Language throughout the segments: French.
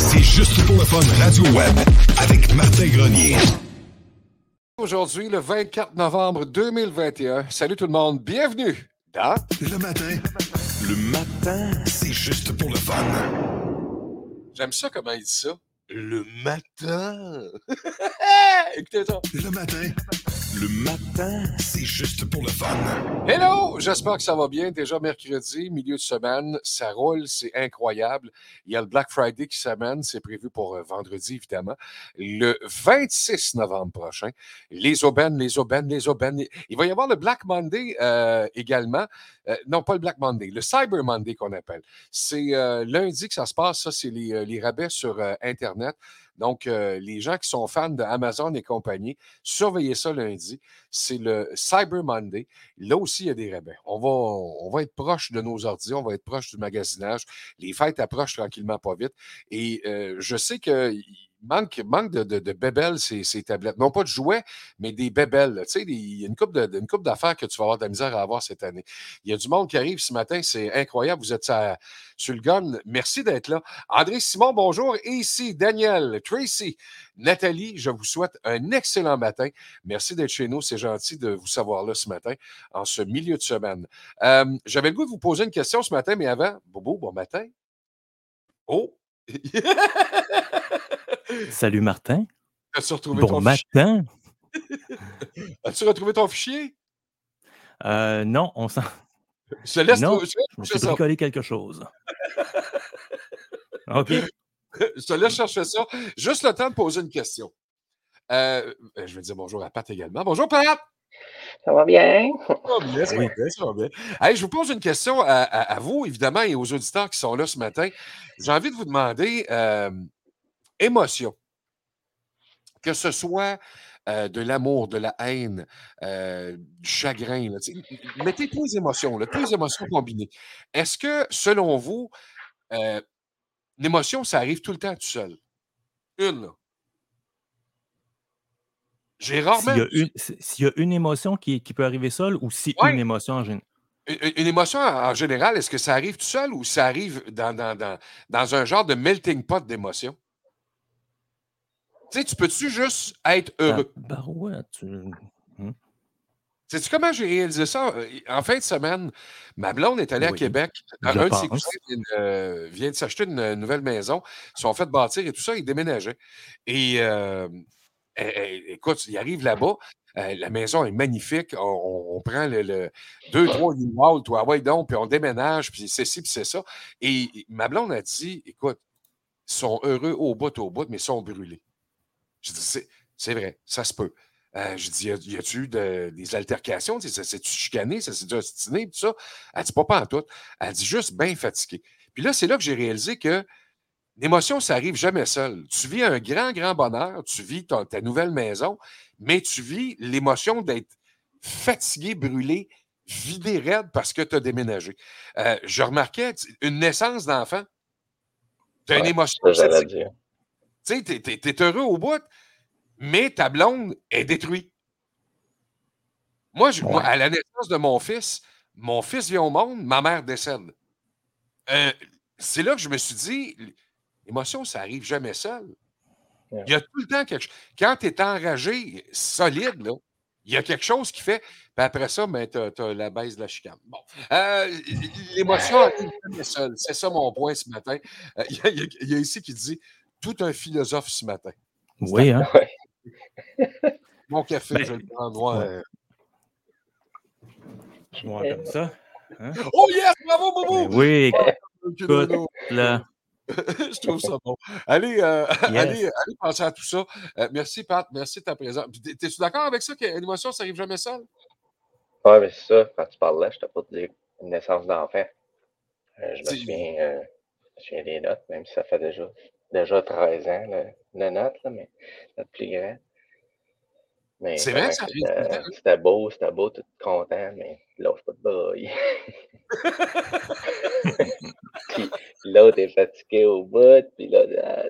C'est juste pour le fun Radio Web avec Martin Grenier. Aujourd'hui, le 24 novembre 2021. Salut tout le monde, bienvenue dans Le matin. Le matin, c'est juste pour le fun. J'aime ça comment il dit ça. Le matin. Écoutez ça. Le matin. Le matin, c'est juste pour le fun. Hello, j'espère que ça va bien. Déjà mercredi, milieu de semaine, ça roule, c'est incroyable. Il y a le Black Friday qui s'amène, c'est prévu pour euh, vendredi évidemment. Le 26 novembre prochain, les aubaines, les aubaines, les aubaines. Il va y avoir le Black Monday euh, également. Euh, non, pas le Black Monday, le Cyber Monday qu'on appelle. C'est euh, lundi que ça se passe, ça, c'est les, euh, les rabais sur Internet. Donc, euh, les gens qui sont fans d'Amazon et compagnie, surveillez ça lundi. C'est le Cyber Monday. Là aussi, il y a des rabais. On va, on va être proche de nos ordi, on va être proche du magasinage. Les fêtes approchent tranquillement, pas vite. Et euh, je sais qu'il manque, manque de, de, bébelles, ces, ces tablettes. Non pas de jouets, mais des bébelles. Tu sais, il y a une coupe de- une coupe d'affaires que tu vas avoir de la misère à avoir cette année. Il y a du monde qui arrive ce matin, c'est incroyable. Vous êtes à- sur le gun. Merci d'être là. André Simon, bonjour. Et ici, Daniel, Tracy, Nathalie, je vous souhaite un excellent matin. Merci d'être chez nous. C'est gentil de vous savoir là ce matin, en ce milieu de semaine. Euh, J'avais le goût de vous poser une question ce matin, mais avant, Bobo, bon matin. Oh! Salut Martin. As-tu retrouvé Bon ton matin. fichier? As-tu retrouvé ton fichier? Euh, non, on s'en. Je laisse Non, me suis bricolé quelque chose. OK. Je te laisse chercher ça. Juste le temps de poser une question. Euh, je vais dire bonjour à Pat également. Bonjour, Pat! Ça va bien? Ça va bien, ça va bien, ça va bien. Hey, je vous pose une question à, à- à vous, évidemment, et aux auditeurs qui sont là ce matin. J'ai envie de vous demander euh, émotion. Que ce soit euh, de l'amour, de la haine, euh, du chagrin. là, mettez toutes les émotions, là, toutes les émotions combinées. Est-ce que, selon vous, euh, l'émotion, ça arrive tout le temps tout seul? Une, là. J'ai rarement. S'il y, a une- s'il y a une émotion qui, qui peut arriver seule ou si Ouais. une émotion en général. Une, une émotion en en général, est-ce que ça arrive tout seul ou ça arrive dans, dans, dans, dans un genre de melting pot d'émotions? Tu sais, tu peux-tu juste être heureux? Barouette, tu- Sais-tu comment j'ai réalisé ça? Euh, En fin de semaine, ma blonde est allée à Québec. Un, un de ses pense. cousins vient, euh, vient de s'acheter une nouvelle maison. Ils sont fait bâtir et tout ça, ils déménageaient. Et euh, elle- elle- écoute, il arrive là-bas. euh, la maison est magnifique. On, on- on prend le, le deux, trois U-Haul, toi, ouais, donc, puis on déménage, puis c'est ci, puis c'est ça. Et ma blonde a dit écoute, ils sont heureux au bout, au bout, mais ils sont brûlés. Je dis c'est vrai, ça se peut. Euh, je dis, y a-tu eu de- des altercations? Ça s'est-tu chicané? Ça s'est ostiné? Tout ça? Elle dit pas pas en tout. Elle dit juste bien fatigué. Puis là, c'est là que j'ai réalisé que l'émotion, ça arrive jamais seul. Tu vis un grand, grand bonheur. Tu vis ta nouvelle maison, mais tu vis l'émotion d'être fatigué, brûlé, vidé raide parce que tu as déménagé. Euh, je remarquais une naissance d'enfant. Tu as une émotion. Tu sais, t'es, t'es- heureux au bout, mais ta blonde est détruite. Moi, je- moi, Ouais. à la naissance de mon fils, mon fils vient au monde, ma mère décède. Euh, c'est là que je me suis dit, l'émotion, ça arrive jamais seul. Ouais. Il y a tout le temps quelque chose. Quand tu es enragé, solide, là, il y a quelque chose qui fait. Puis après ça, ben, tu as, la baisse de la chicane. Bon. Euh, l'émotion arrive jamais seule. C'est ça mon point ce matin. Euh, y, y il y a ici qui dit tout un philosophe ce matin. Oui, hein? Mon café, Ben, je le prends droit. ouais. Ouais, comme ça. hein? Oh yes! Bravo, Bobo! Ben oui, écoute, là. je trouve ça bon. Allez, euh, Yes. allez, allez penser à tout ça. Euh, merci, Pat. Merci de ta présence. T'es-tu d'accord avec ça que l'émotion, ça arrive jamais seul? Ouais, mais c'est ça, quand tu parlais, je t'ai pas dit une naissance d'enfant. Euh, je me souviens, euh, je me souviens des notes, même si ça fait déjà, déjà 13 ans, le, le note, là, mais notre plus grand. Mais C'est vrai, ça c'était beau, c'était beau, tout content, mais lâche pas de braille. puis l'autre est fatigué au bout, puis là, ah.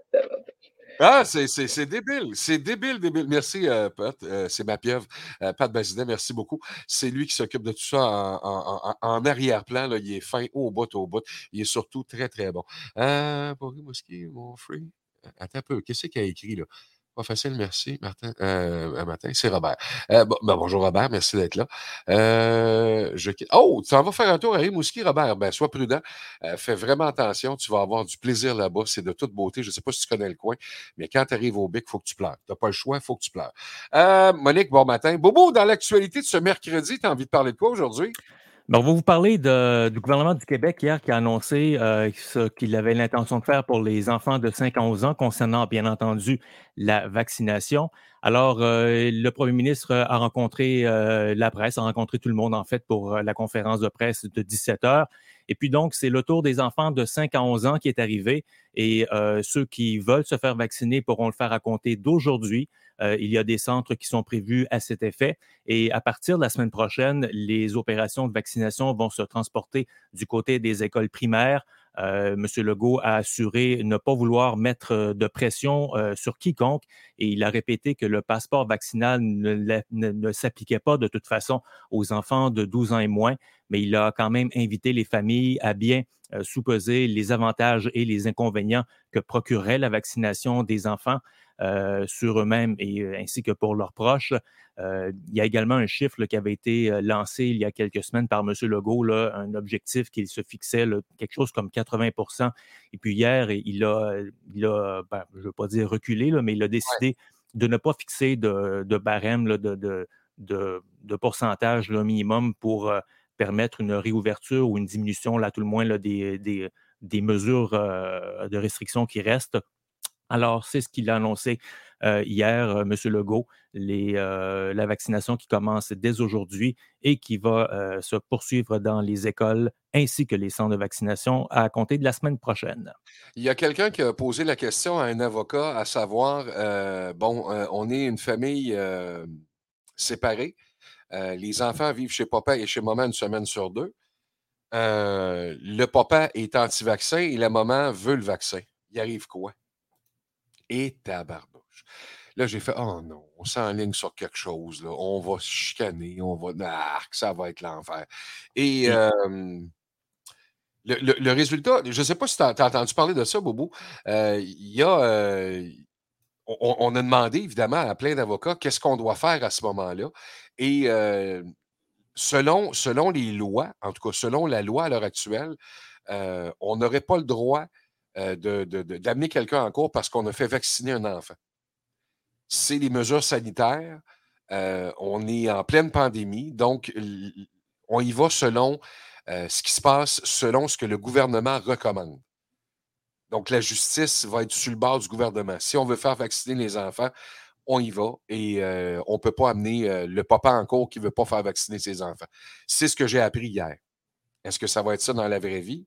Ah, c'est débile. C'est débile, débile. Merci, euh, Pat. Euh, c'est ma pieuvre. Euh, Pat Bazinet, merci beaucoup. C'est lui qui s'occupe de tout ça en, arrière-plan. Il est fin au bout, au bout. Il est surtout très, très bon. Euh, mon free. Attends un peu. Qu'est-ce qu'il a écrit là? Pas facile, merci, Martin. Euh, c'est Robert. Euh, bon, ben, bonjour, Robert. Merci d'être là. Euh. Oh, tu en vas faire un tour à Rimouski, Robert. Ben, sois prudent. Fais vraiment attention. Tu vas avoir du plaisir là-bas. C'est de toute beauté. Je ne sais pas si tu connais le coin, mais quand tu arrives au bic, il faut que tu pleures. Tu n'as pas le choix, il faut que tu pleures. Monique, bon matin. Bobo, dans l'actualité de ce mercredi, tu as envie de parler de quoi aujourd'hui? Ben, on va vous parler du gouvernement du Québec hier qui a annoncé euh, ce qu'il avait l'intention de faire pour les enfants de 5 à 11 ans concernant, bien entendu, la vaccination. Alors, euh, le premier ministre a rencontré euh, la presse, a rencontré tout le monde, en fait, pour la conférence de presse de 17 heures. Et puis donc, c'est le tour des enfants de 5 à 11 ans qui est arrivé. Et euh, ceux qui veulent se faire vacciner pourront le faire à compter d'aujourd'hui. Euh, il y a des centres qui sont prévus à cet effet. Et à partir de la semaine prochaine, les opérations de vaccination vont se transporter du côté des écoles primaires. Euh, M. Legault a assuré ne pas vouloir mettre euh, de pression euh, sur quiconque et il a répété que le passeport vaccinal ne, s'appliquait pas de toute façon aux enfants de 12 ans et moins, mais il a quand même invité les familles à bien euh, sous-peser les avantages et les inconvénients que procurait la vaccination des enfants euh, sur eux-mêmes et ainsi que pour leurs proches. Euh, il y a également un chiffre là, qui avait été lancé il y a quelques semaines par M. Legault, là, un objectif qu'il se fixait, là, quelque chose comme 80% Et puis hier, il a, il a ben, je ne veux pas dire reculé, mais il a décidé de ne pas fixer de, de barème, de, de, de, pourcentage minimum pour euh, permettre une réouverture ou une diminution, là, à tout le moins, des, des mesures euh, de restriction qui restent. Alors, c'est ce qu'il a annoncé euh, hier, euh, M. Legault, la vaccination qui commence dès aujourd'hui et qui va se poursuivre dans les écoles ainsi que les centres de vaccination à compter de la semaine prochaine. Il y a quelqu'un qui a posé la question à un avocat, à savoir, bon, on est une famille séparée. Les enfants vivent chez papa et chez maman une semaine sur deux. Euh, le papa est anti-vaccin et la maman veut le vaccin. Il arrive quoi? Et tabarnouche. Là, j'ai fait, oh non, on s'enligne sur quelque chose, là. On va se chicaner, on va. Ah, ça va être l'enfer. Et. Euh, le, le- le résultat, je ne sais pas si tu as, entendu parler de ça, Bobo. Euh, Il y a. euh, on, on a demandé, évidemment, à plein d'avocats qu'est-ce qu'on doit faire à ce moment-là. Et euh, selon, selon les lois, en tout cas, selon la loi à l'heure actuelle, euh, on n'aurait pas le droit euh, de- d'amener quelqu'un en cours parce qu'on a fait vacciner un enfant. C'est les mesures sanitaires. euh, on est en pleine pandémie, donc on y va selon ce qui se passe, selon ce que le gouvernement recommande. Donc, la justice va être sur le bord du gouvernement. Si on veut faire vacciner les enfants, on y va et euh, on ne peut pas amener euh, le papa en cours qui ne veut pas faire vacciner ses enfants. C'est ce que j'ai appris hier. Est-ce que ça va être ça dans la vraie vie?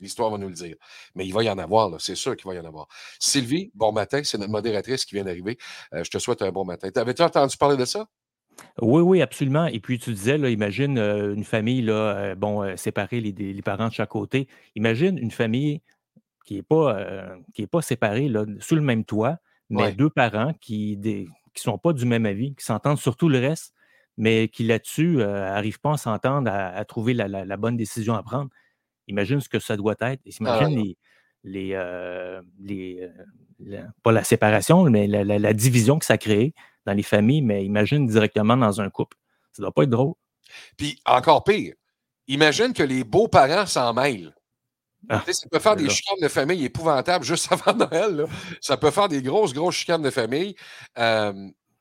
L'histoire va nous le dire. Mais il va y en avoir, c'est sûr qu'il va y en avoir. Sylvie, bon matin, c'est notre modératrice qui vient d'arriver. Euh, je te souhaite un bon matin. T'avais-tu entendu parler de ça? Oui, oui, absolument. Et puis, tu disais, imagine une famille, là, bon, séparée, les, parents de chaque côté. Imagine une famille qui n'est pas, pas séparée, là, sous le même toit, mais Ouais. deux parents qui ne sont pas du même avis, qui s'entendent sur tout le reste, mais qui là-dessus n'arrivent pas à s'entendre, à, à trouver la, la- la bonne décision à prendre. Imagine ce que ça doit être. Et Ah, Imagine les, les, euh, les, euh, la- pas la séparation, mais la, division que ça crée dans les familles, mais imagine directement dans un couple. Ça doit pas être drôle. Puis encore pire, imagine que les beaux-parents s'en mêlent. Ah, ça peut faire des là. chicanes de famille épouvantables juste avant Noël. là. Ça peut faire des grosses, grosses chicanes de famille. Euh,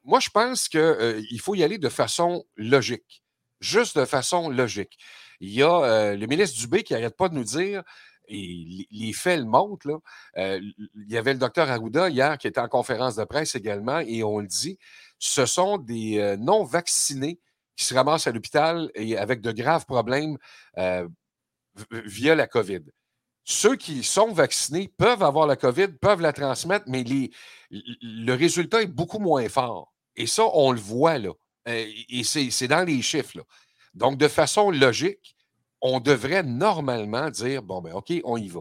moi, je pense qu'il faut y aller de façon logique. Juste de façon logique. Il y a euh, le ministre Dubé qui n'arrête pas de nous dire, et les- faits le montrent, là, il y avait le docteur Arruda hier qui était en conférence de presse également, et on le dit, ce sont des non-vaccinés qui se ramassent à l'hôpital et avec de graves problèmes via la COVID. Ceux qui sont vaccinés peuvent avoir la COVID, peuvent la transmettre, mais le résultat est beaucoup moins fort. Et ça, on le voit là. Euh, et c'est dans les chiffres. là. Donc, de façon logique, on devrait normalement dire bon, ben, OK, on y va.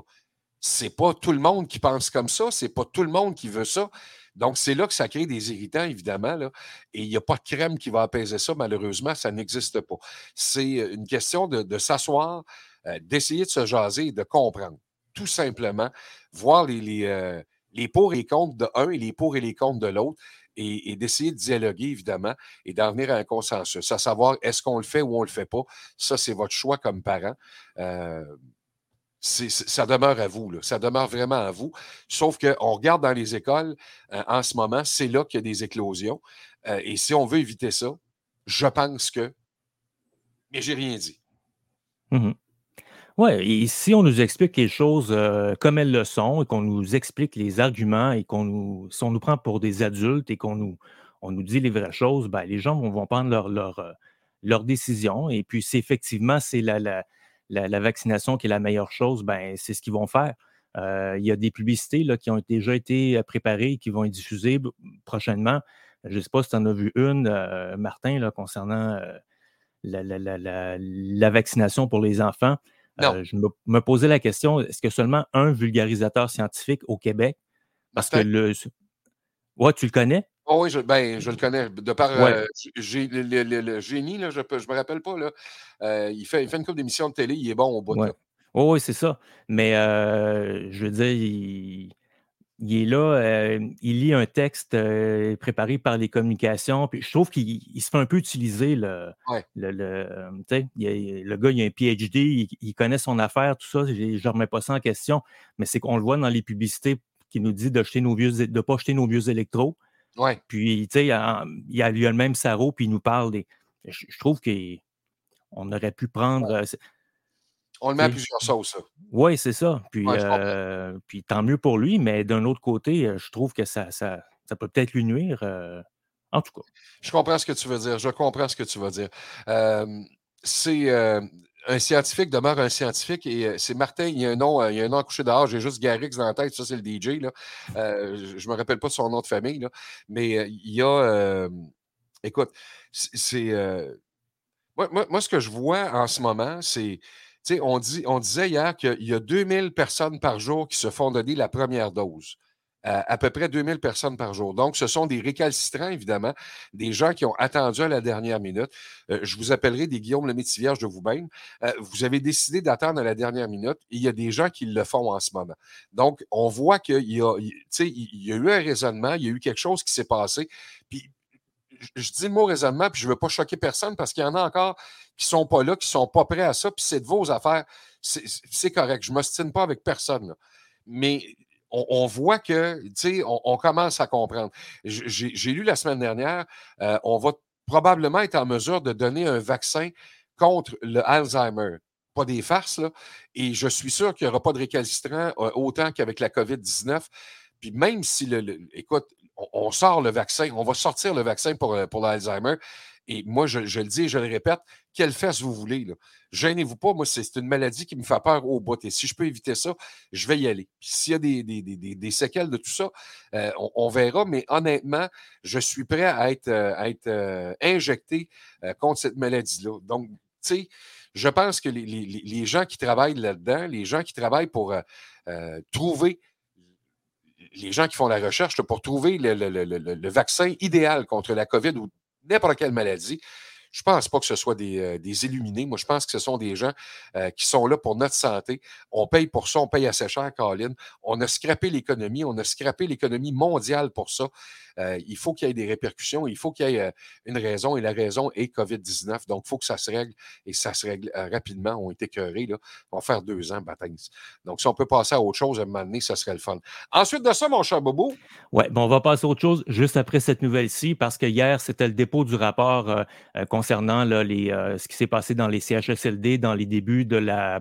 C'est pas tout le monde qui pense comme ça, c'est pas tout le monde qui veut ça. Donc, c'est là que ça crée des irritants, évidemment. Et il n'y a pas de crème qui va apaiser ça, malheureusement, ça n'existe pas. C'est euh, une question de s'asseoir, euh, d'essayer de se jaser et de comprendre. Tout simplement, voir les, les, euh, les pour et les contre de un et les pour et les contre de l'autre et, d'essayer de dialoguer, évidemment, et d'en venir à un consensus. À savoir, est-ce qu'on le fait ou on ne le fait pas? Ça, c'est votre choix comme parent. Euh, ça demeure à vous, là. ça demeure vraiment à vous. Sauf qu'on regarde dans les écoles en ce moment, c'est là qu'il y a des éclosions. Et si on veut éviter ça, je pense que. Mais j'ai rien dit. Oui, et si on nous explique les choses euh, comme elles le sont et qu'on nous explique les arguments et qu'on nous, nous prend pour des adultes et qu'on nous, on nous dit les vraies choses, ben, les gens vont, prendre leur, euh, leur décision. Et puis, si effectivement c'est la, la, la, vaccination qui est la meilleure chose, ben, c'est ce qu'ils vont faire. Euh, il y a des publicités là, qui ont déjà été préparées et qui vont être diffusées prochainement. Je ne sais pas si tu en as vu une, Martin, concernant la, la, la, la vaccination pour les enfants. Euh, je me, me posais la question, est-ce que seulement un vulgarisateur scientifique au Québec? Parce que le. Ouais, tu le connais? Oh oui, je, ben, je le connais. De par Ouais. euh, j'ai- le, le- le- le génie, là, je ne me rappelle pas. Là, euh, il, fait, il fait une couple d'émissions de télé, il est bon au bout. Ouais. là. Oui, c'est ça. Mais je veux dire, il, il est là, euh, il lit un texte euh, préparé par les communications. Puis je trouve qu'il il se fait un peu utiliser. Le, Ouais. le, le, euh, il a- le gars, il a un PhD, il, il connaît son affaire, tout ça. Je ne remets pas ça en question. Mais c'est qu'on le voit dans les publicités qui nous dit de ne nos vieux, de pas jeter nos vieux électros. Ouais. Puis, tu sais, il a, lui a le même sarreau, puis il nous parle des. Je, je trouve qu'on aurait pu prendre. On le met à plusieurs sauces. Oui, c'est ça. Puis, Ouais, euh, puis tant mieux pour lui, mais d'un autre côté, euh, je trouve que ça, ça, ça peut peut-être lui nuire. euh, en tout cas. Je comprends ce que tu veux dire. Je comprends ce que tu veux dire. Euh, c'est un scientifique demeure un scientifique et c'est Martin. Il y a un nom, il y a un nom accouché dehors. J'ai juste Garrix dans la tête. Ça, c'est le DJ. Là. Je ne me rappelle pas de son nom de famille. Là. Mais il y a. écoute, c'est. moi, moi- moi, ce que je vois en ce moment, c'est. On, disait hier qu'il y a 2000 personnes par jour qui se font donner la première dose. À peu près 2000 personnes par jour. Donc, ce sont des récalcitrants, évidemment, des gens qui ont attendu à la dernière minute. Euh, je vous appellerai des Guillaume le Métivierge de vous-même. Euh, vous avez décidé d'attendre à la dernière minute et il y a des gens qui le font en ce moment. Donc, on voit qu'il y y a eu un raisonnement, il y a eu quelque chose qui s'est passé. Puis, je- je dis le mot raisonnement, puis je ne veux pas choquer personne parce qu'il y en a encore qui ne sont pas là, qui ne sont pas prêts à ça, puis c'est de vos affaires. C'est correct. Je ne m'ostine pas avec personne. Mais on, voit que, tu sais, on, commence à comprendre. J'ai lu la semaine dernière, euh, on va probablement être en mesure de donner un vaccin contre le Alzheimer. Pas des farces, là. Et je suis sûr qu'il n'y aura pas de récalcitrant euh, autant qu'avec la COVID-19. Puis même si, le, le- écoute, on, on sort le vaccin, on va sortir le vaccin pour, euh, pour l'Alzheimer. Et moi, je, je le dis et je le répète, quelle fesse vous voulez. Là. Gênez-vous pas, moi, c'est c'est une maladie qui me fait peur au bout. Et si je peux éviter ça, je vais y aller. Puis s'il y a des, des- des- des- séquelles de tout ça, euh, on, on verra. Mais honnêtement, je suis prêt à être, euh, à être euh, injecté euh, contre cette maladie-là. Donc, tu sais, je pense que les, les- les- gens qui travaillent là-dedans, les gens qui travaillent pour euh, trouver les gens qui font la recherche pour trouver le, le- le- le- le vaccin idéal contre la COVID ou n'importe quelle maladie, je ne pense pas que ce soit des, euh, des illuminés. Moi, je pense que ce sont des gens euh, qui sont là pour notre santé. On paye pour ça, on paye assez cher, Colin. On a scrappé l'économie, on a scrappé l'économie mondiale pour ça. Euh, il faut qu'il y ait des répercussions, il faut qu'il y ait une raison, et la raison est COVID-19. Donc, il faut que ça se règle, et ça se règle rapidement. On est écœurés, là. On va faire deux ans, baptême. Donc, si on peut passer à autre chose à un moment donné, ça serait le fun. Ensuite de ça, mon cher Bobo, Ouais, bon, on va passer à autre chose juste après cette nouvelle-ci, parce que hier, c'était le dépôt du rapport euh, concernant les, euh, ce qui s'est passé dans les CHSLD dans les débuts de la,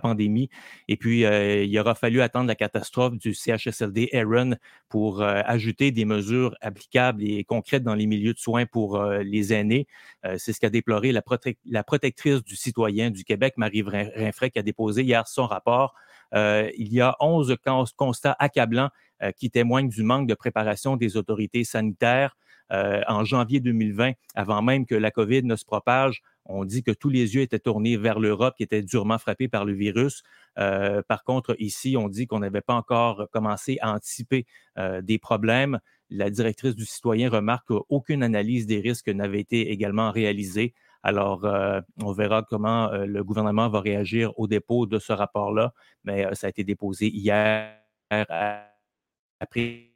pandémie. Et puis, euh, il aura fallu attendre la catastrophe du CHSLD Aaron pour euh, ajouter des mesures applicables et concrètes dans les milieux de soins pour les aînés. C'est ce qu'a déploré la, la, protectrice du citoyen du Québec, Marie Rinfray, qui a déposé hier son rapport. Il y a 11 constats accablants qui témoignent du manque de préparation des autorités sanitaires. En janvier 2020, avant même que la COVID ne se propage, on dit que tous les yeux étaient tournés vers l'Europe qui était durement frappée par le virus. Euh, par contre, ici, on dit qu'on n'avait pas encore commencé à anticiper euh, des problèmes. La directrice du citoyen remarque qu'aucune analyse des risques n'avait été également réalisée. Alors, euh, on verra comment le gouvernement va réagir au dépôt de ce rapport-là, mais ça a été déposé hier après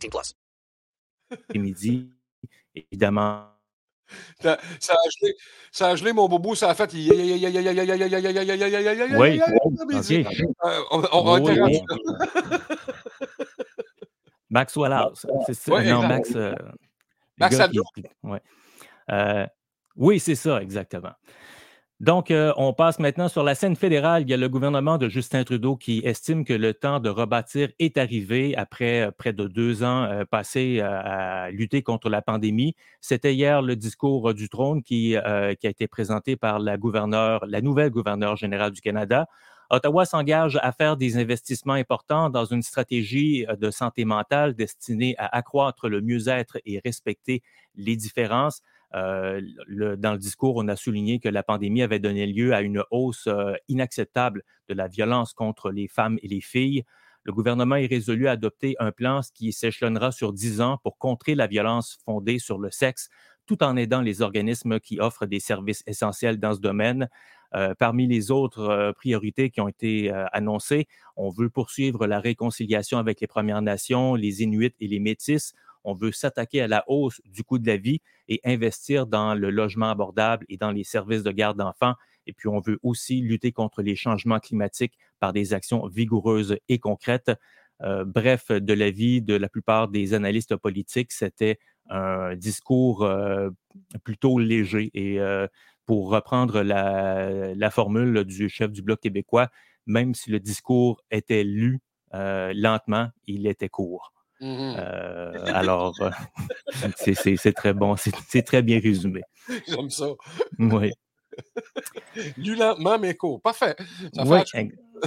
plus. midi, évidemment. Ça, ça, a gelé, ça a gelé mon bobo, ça a fait. Oui, okay. on, on, on Oui, oui. Max Wallace, c'est ça? Ouais, non. Max. euh, Max qui- ouais. Euh, oui, c'est ça, exactement. Donc, euh, on passe maintenant sur la scène fédérale. Il y a le gouvernement de Justin Trudeau qui estime que le temps de rebâtir est arrivé après euh, près de deux ans euh, passés à lutter contre la pandémie. C'était hier le discours du trône qui, qui a été présenté par la gouverneure, la nouvelle gouverneure générale du Canada. Ottawa s'engage à faire des investissements importants dans une stratégie de santé mentale destinée à accroître le mieux-être et respecter les différences. Euh, dans le discours, on a souligné que la pandémie avait donné lieu à une hausse euh, inacceptable de la violence contre les femmes et les filles. Le gouvernement est résolu à adopter un plan qui s'échelonnera sur 10 ans pour contrer la violence fondée sur le sexe, tout en aidant les organismes qui offrent des services essentiels dans ce domaine. Euh, parmi les autres priorités qui ont été annoncées, on veut poursuivre la réconciliation avec les Premières Nations, les Inuits et les Métis. On veut s'attaquer à la hausse du coût de la vie et investir dans le logement abordable et dans les services de garde d'enfants. Et puis, on veut aussi lutter contre les changements climatiques par des actions vigoureuses et concrètes. Euh, bref, de l'avis de la plupart des analystes politiques, c'était un discours euh, plutôt léger. Et euh, pour reprendre la, formule du chef du Bloc québécois, même si le discours était lu lentement, il était court. Mhm. Euh, alors, euh, c'est- très bon, c'est très bien résumé. J'aime ça. Oui, Lu lentement, mais court. Parfait. Ça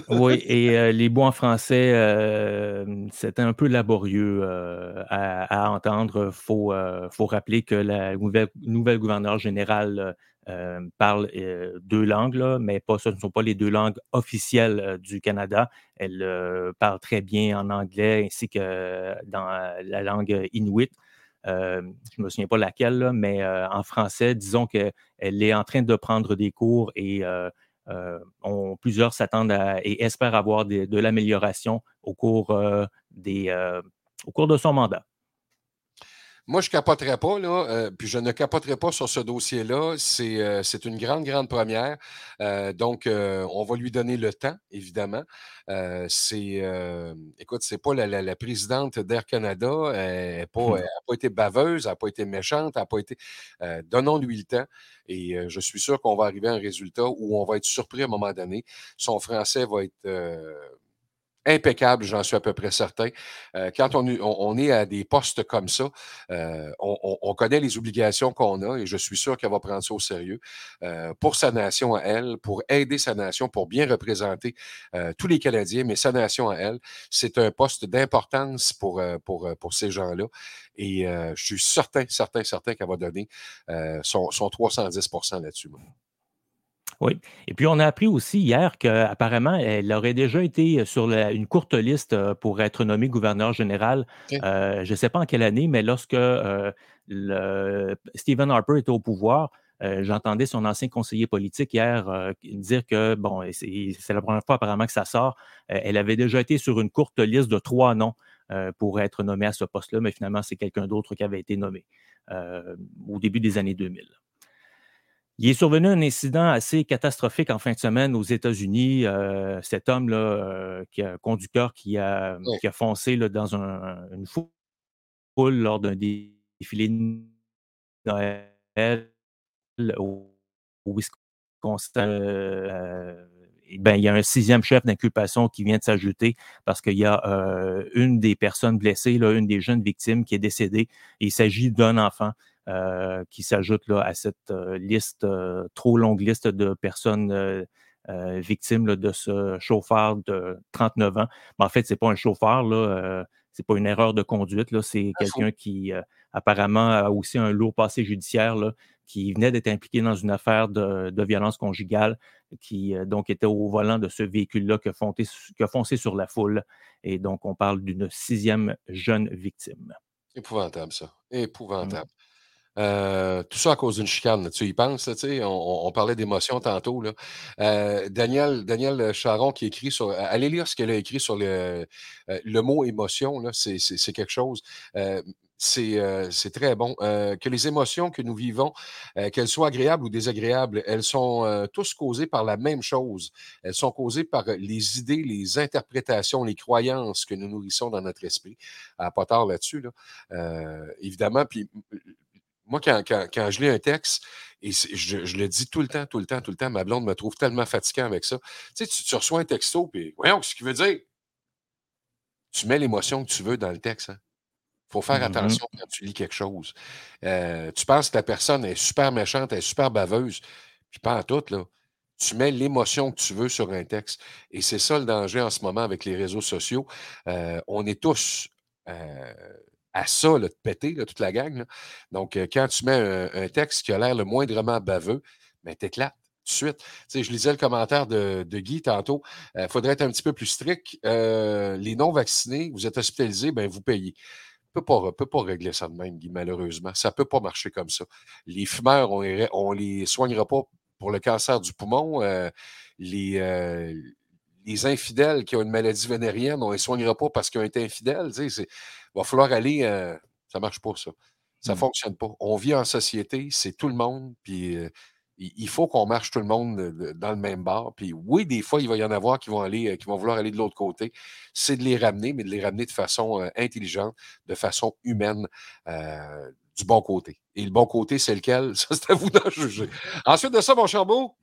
oui. Et euh, les mots en français, euh, c'était un peu laborieux euh, à, à entendre. Il faut, faut rappeler que la nouvelle, nouvelle gouverneure générale euh, parle euh, deux langues, mais pas, ce ne sont pas les deux langues officielles euh, du Canada. Elle parle très bien en anglais ainsi que dans la langue inuit. Je ne me souviens pas laquelle, mais en français, disons qu'elle est en train de prendre des cours et plusieurs s'attendent et espèrent avoir de l'amélioration au cours de son mandat. Moi, je ne capoterais pas, là, euh, puis je ne capoterai pas sur ce dossier-là. C'est euh, c'est une grande, grande première. Euh, donc, euh, on va lui donner le temps, évidemment. Euh, c'est, euh, écoute, c'est pas la, la- la présidente d'Air Canada. Elle n'a pas, Hmm. pas été baveuse, elle n'a pas été méchante, elle n'a pas été. euh, Donnons-lui le temps. Et euh, je suis sûr qu'on va arriver à un résultat où on va être surpris à un moment donné. Son français va être. Impeccable, j'en suis à peu près certain. Euh, quand on, est- à des postes comme ça, euh, on, on- on connaît les obligations qu'on a et je suis sûr qu'elle va prendre ça au sérieux euh, pour sa nation à elle, pour aider sa nation, pour bien représenter euh, tous les Canadiens, mais sa nation à elle. C'est un poste d'importance pour, pour, pour ces gens-là. Et je suis certain, certain, certain qu'elle va donner son, son 310% là-dessus. Oui. Et puis, on a appris aussi hier qu'apparemment, elle aurait déjà été sur la- une courte liste euh, pour être nommée gouverneur général. Euh, je ne sais pas en quelle année, mais lorsque euh, le- Stephen Harper était au pouvoir, euh, j'entendais son ancien conseiller politique hier dire que, bon, c'est la première fois apparemment que ça sort, elle avait déjà été sur une courte liste de trois noms pour être nommé à ce poste-là, mais finalement, c'est quelqu'un d'autre qui avait été nommé au début des années 2000. Il est survenu un incident assez catastrophique en fin de semaine aux États-Unis. cet homme-là, qui a conducteur qui a, qui a foncé là, dans un- une foule lors d'un défilé de Noël au, Wisconsin. euh, ben, il y a un sixième chef d'inculpation qui vient de s'ajouter parce qu'il y a euh, une des personnes blessées, là, une des jeunes victimes qui est décédée. Il s'agit d'un enfant euh, qui s'ajoute là, à cette euh, liste, euh, trop longue liste de personnes euh, euh, victimes là, de ce chauffeur de 39 ans. Mais en fait, c'est pas un chauffeur, là, euh, c'est pas une erreur de conduite, là, c'est quelqu'un qui euh, apparemment a aussi un lourd passé judiciaire, là, qui venait d'être impliqué dans une affaire de, de violence conjugale, qui euh, donc était au volant de ce véhicule-là qui, a foncé- sur la foule. Et donc, on parle d'une sixième jeune victime. Épouvantable, ça. Mmh. Euh, tout ça à cause d'une chicane. Tu y penses, tu sais, on, parlait d'émotion tantôt. Là. Euh, Daniel, Daniel Charon qui écrit sur. Allez lire ce qu'elle a écrit sur le, euh, le mot émotion, c'est, quelque chose. C'est, très bon. Que les émotions que nous vivons, qu'elles soient agréables ou désagréables, elles sont tous causées par la même chose. Elles sont causées par les idées, les interprétations, les croyances que nous nourrissons dans notre esprit. Ah, pas tard là-dessus, là. Évidemment. Puis moi, quand, quand- quand je lis un texte, et je, je le dis tout le temps, tout le temps, tout le temps, ma blonde me trouve tellement fatiguant avec ça. Tu sais, tu, tu reçois un texto, puis voyons ce qu'il veut dire. Tu mets l'émotion que tu veux dans le texte. Il faut faire Mhm. attention quand tu lis quelque chose. Euh, tu penses que la personne est super méchante, elle est super baveuse, puis pas en tout, là. Tu mets l'émotion que tu veux sur un texte. Et c'est ça le danger en ce moment avec les réseaux sociaux. Euh, on est tous euh, à ça, là, de péter, toute la gang. Donc, euh, quand tu mets un, texte qui a l'air le moindrement baveux, ben, t'éclates tout de suite. Tu sais, je lisais le commentaire de, Guy tantôt. Il faudrait être un petit peu plus strict. Euh, les non-vaccinés, vous êtes hospitalisés, ben, vous payez. On pas, peut pas régler ça de même, Guy, malheureusement. Ça ne peut pas marcher comme ça. Les fumeurs, on on les soignera pas pour le cancer du poumon. Euh, les, euh, les infidèles qui ont une maladie vénérienne, on ne les soignera pas parce qu'ils ont été infidèles. Tu Il va falloir aller. euh, ça ne marche pas, ça. Ça ne Mm. fonctionne pas. On vit en société, c'est tout le monde, puis euh, il faut qu'on marche tout le monde euh, dans le même bar. Puis oui, des fois, il va y en avoir qui vont aller, qui vont vouloir aller de l'autre côté. C'est de les ramener, mais de les ramener de façon intelligente, de façon humaine, euh, du bon côté. Et le bon côté, c'est lequel? Ça, c'est à vous d'en juger. Ensuite de ça, mon cher Beau,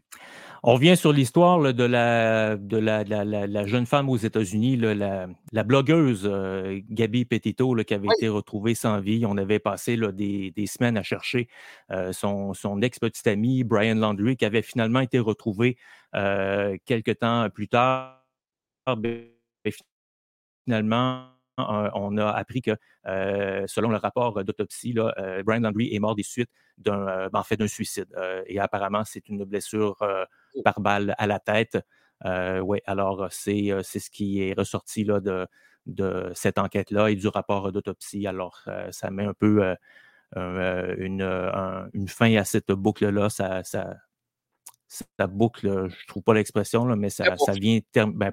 On revient sur l'histoire de, la, de la, la- la- la jeune femme aux États-Unis, la, la blogueuse euh, Gabi Petito, là, qui avait Oui. été retrouvée sans vie. On avait passé là, des, des semaines à chercher euh, son, son ex-petit ami, Brian Landry, qui avait finalement été retrouvé euh, quelques temps plus tard. Ben, finalement, euh, on a appris que, euh, selon le rapport d'autopsie, euh, Brian Landry est mort des suites d'un euh, ben, en fait, d'un suicide. Euh, et apparemment, c'est une blessure euh, par balle à la tête. Euh, oui, alors c'est c'est ce qui est ressorti là, de, de cette enquête-là et du rapport d'autopsie. Alors, ça met un peu euh, euh, une, un- une fin à cette boucle-là. Ça, ça, ça boucle, je ne trouve pas l'expression, là, mais ça, ça vient term- ben,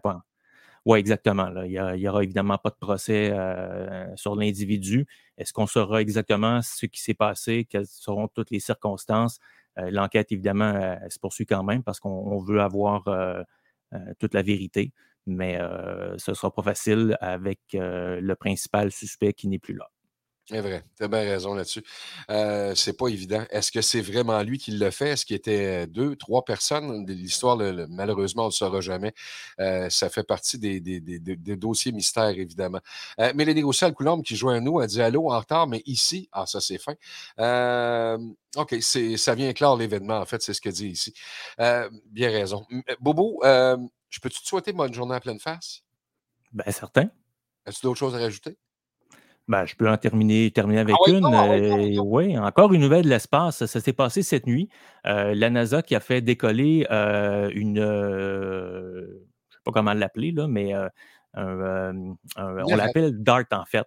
oui, exactement. là. Il n'y aura évidemment pas de procès euh, sur l'individu. Est-ce qu'on saura exactement ce qui s'est passé? Quelles seront toutes les circonstances? Euh, L'enquête, évidemment, euh, elle se poursuit quand même parce qu'on on veut avoir euh, toute la vérité, mais ce ne sera pas facile avec le principal suspect qui n'est plus là. C'est vrai, tu as bien raison là-dessus. Euh, c'est pas évident. Est-ce que c'est vraiment lui qui l'a fait? Est-ce qu'il était deux, trois personnes? L'histoire, le- le- malheureusement, on ne le saura jamais. Euh, ça fait partie des, des- des- des- des dossiers mystères, évidemment. Euh, Mélanie Roussel-Coulombe qui joint à nous, a dit Allô en retard, mais ici, ah, ça c'est fin. Euh, OK, ça vient clore l'événement, en fait, c'est ce que dit ici. Euh, bien raison. Bobo, euh, je peux-tu te souhaiter bonne journée à pleine face? Ben, certain. As-tu d'autres choses à rajouter? Ben, je peux en terminer, terminer avec Ah oui, une. non, Euh, non. oui, encore une nouvelle de l'espace. Ça s'est passé cette nuit. Euh, la NASA qui a fait décoller euh, une. euh, je ne sais pas comment l'appeler, là, mais euh, on l'appelle DART, en fait.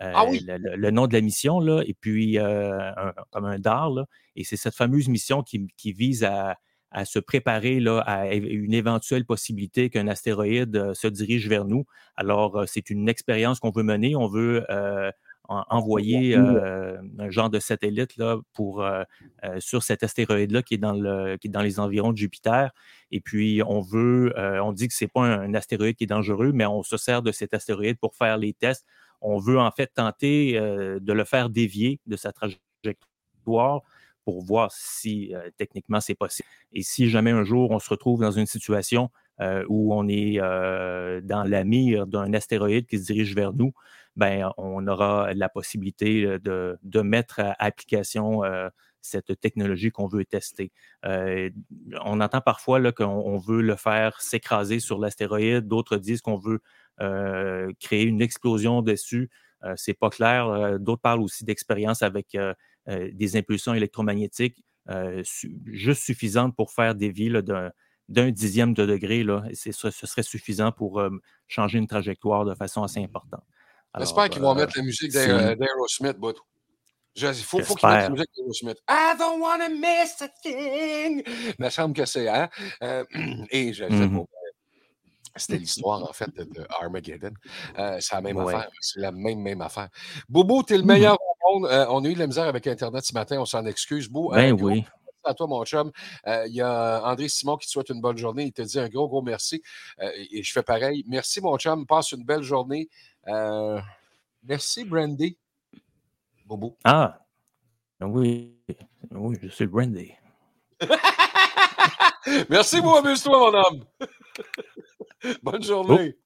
Ah oui. le, le- le nom de la mission, là, et puis euh, un- comme un DAR, là, et c'est cette fameuse mission qui, qui vise à, à se préparer là, à une éventuelle possibilité qu'un astéroïde euh, se dirige vers nous. Alors, euh, c'est une expérience qu'on veut mener. On veut euh, en- envoyer euh, un genre de satellite là, pour, euh, euh, sur cet astéroïde-là qui, est dans le- qui est dans les environs de Jupiter. Et puis, on veut, on dit que ce n'est pas un, un astéroïde qui est dangereux, mais on se sert de cet astéroïde pour faire les tests. On veut en fait tenter de le faire dévier de sa trajectoire pour voir si euh, techniquement c'est possible. Et si jamais un jour on se retrouve dans une situation euh, où on est euh, dans la mire d'un astéroïde qui se dirige vers nous, ben, on aura la possibilité euh, de, de mettre à application euh, cette technologie qu'on veut tester. Euh, on entend parfois qu'on on veut le faire s'écraser sur l'astéroïde, d'autres disent qu'on veut euh, créer une explosion dessus. Euh, c'est pas clair. Euh, d'autres parlent aussi d'expériences avec des impulsions électromagnétiques euh, su- juste suffisantes pour faire des vies là, d'un dixième de degré. Là, et ce ce serait suffisant pour euh, changer une trajectoire de façon assez importante. J'espère qu'ils vont euh, mettre la musique d'Aerosmith. Je- Il faut, faut qu'ils mettent la musique d'Aerosmith. I don't wanna miss a thing. Il me semble que c'est. Hein? Euh, et je, Mhm. bon, c'était l'histoire, en fait, de, de Armageddon. Euh, c'est la même Ouais. affaire. C'est la même, même affaire. Bobo, t'es le Mhm. meilleur monde. Euh, on a eu de la misère avec Internet ce matin. On s'en excuse. Beau, Ben un gros oui. merci à toi, mon chum. Euh, Il y a André Simon qui te souhaite une bonne journée. Il te dit un gros, gros merci. Euh, et je fais pareil. Merci, mon chum. Passe une belle journée. Euh, merci, Brandy. Bobo. Ah, oui. Oui, je suis Brandy. Merci, moi, amuse-toi, mon homme. bonne journée.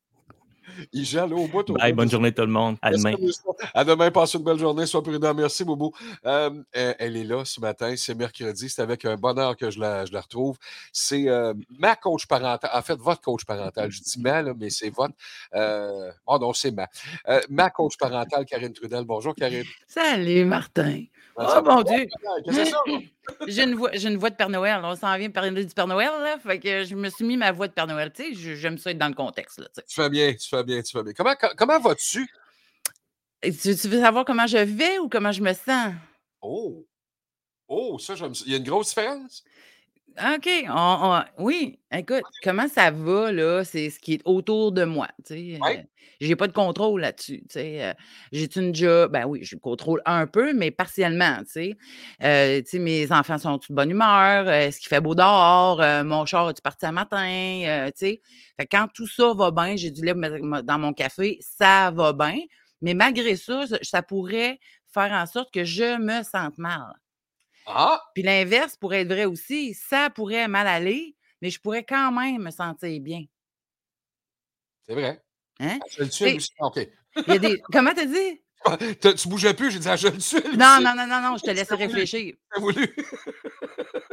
Il gèle au bout. au Bye, bout. bonne journée tout le monde. À demain. À demain, passe une belle journée. Sois prudent. Merci, Bobo. Euh, elle est là ce matin. C'est mercredi. C'est avec un bonheur que je la, je la retrouve. C'est euh, ma coach parentale. En fait, votre coach parentale. Je dis ma, là, mais c'est votre. Euh, oh non, c'est ma. Euh, ma coach parentale, Karine Trudel. Bonjour, Karine. Salut, Martin. Ça Oh mon Dieu! Qu'est-ce que c'est ça? J'ai une, voix, j'ai une voix de Père Noël. On s'en vient parler du Père Noël, là. Fait que je me suis mis ma voix de Père Noël. Tu sais, je- j'aime ça être dans le contexte, là. tu fais bien, tu fais bien, tu fais bien. Comment, co- comment vas-tu? Tu veux savoir comment je vais ou comment je me sens? Oh! Oh, ça, j'aime ça. Il y a une grosse différence? OK. on- on- oui, écoute, comment ça va, là? C'est ce qui est autour de moi. Tu sais. Euh, j'ai pas de contrôle là-dessus. Tu sais. euh, j'ai une job. Ben oui, je contrôle un peu, mais partiellement. Tu sais. Euh, tu sais, mes enfants sont de bonne humeur? euh, Est-ce qu'il fait beau dehors? Euh, mon char, tu parti un matin? Euh, tu sais. Fait que quand tout ça va bien, j'ai du lait ma- dans mon café, ça va bien. Mais malgré ça, ça- ça pourrait faire en sorte que je me sente mal. Ah! Puis l'inverse pourrait être vrai aussi. Ça pourrait mal aller, mais je pourrais quand même me sentir bien. C'est vrai. Hein? Ah, Je le Lucie. OK. Il y a des... Comment t'as dit? Tu bougeais plus, j'ai dit, ah, je le suis. Non, non, non, non, non, je te laisse réfléchir. T'as voulu.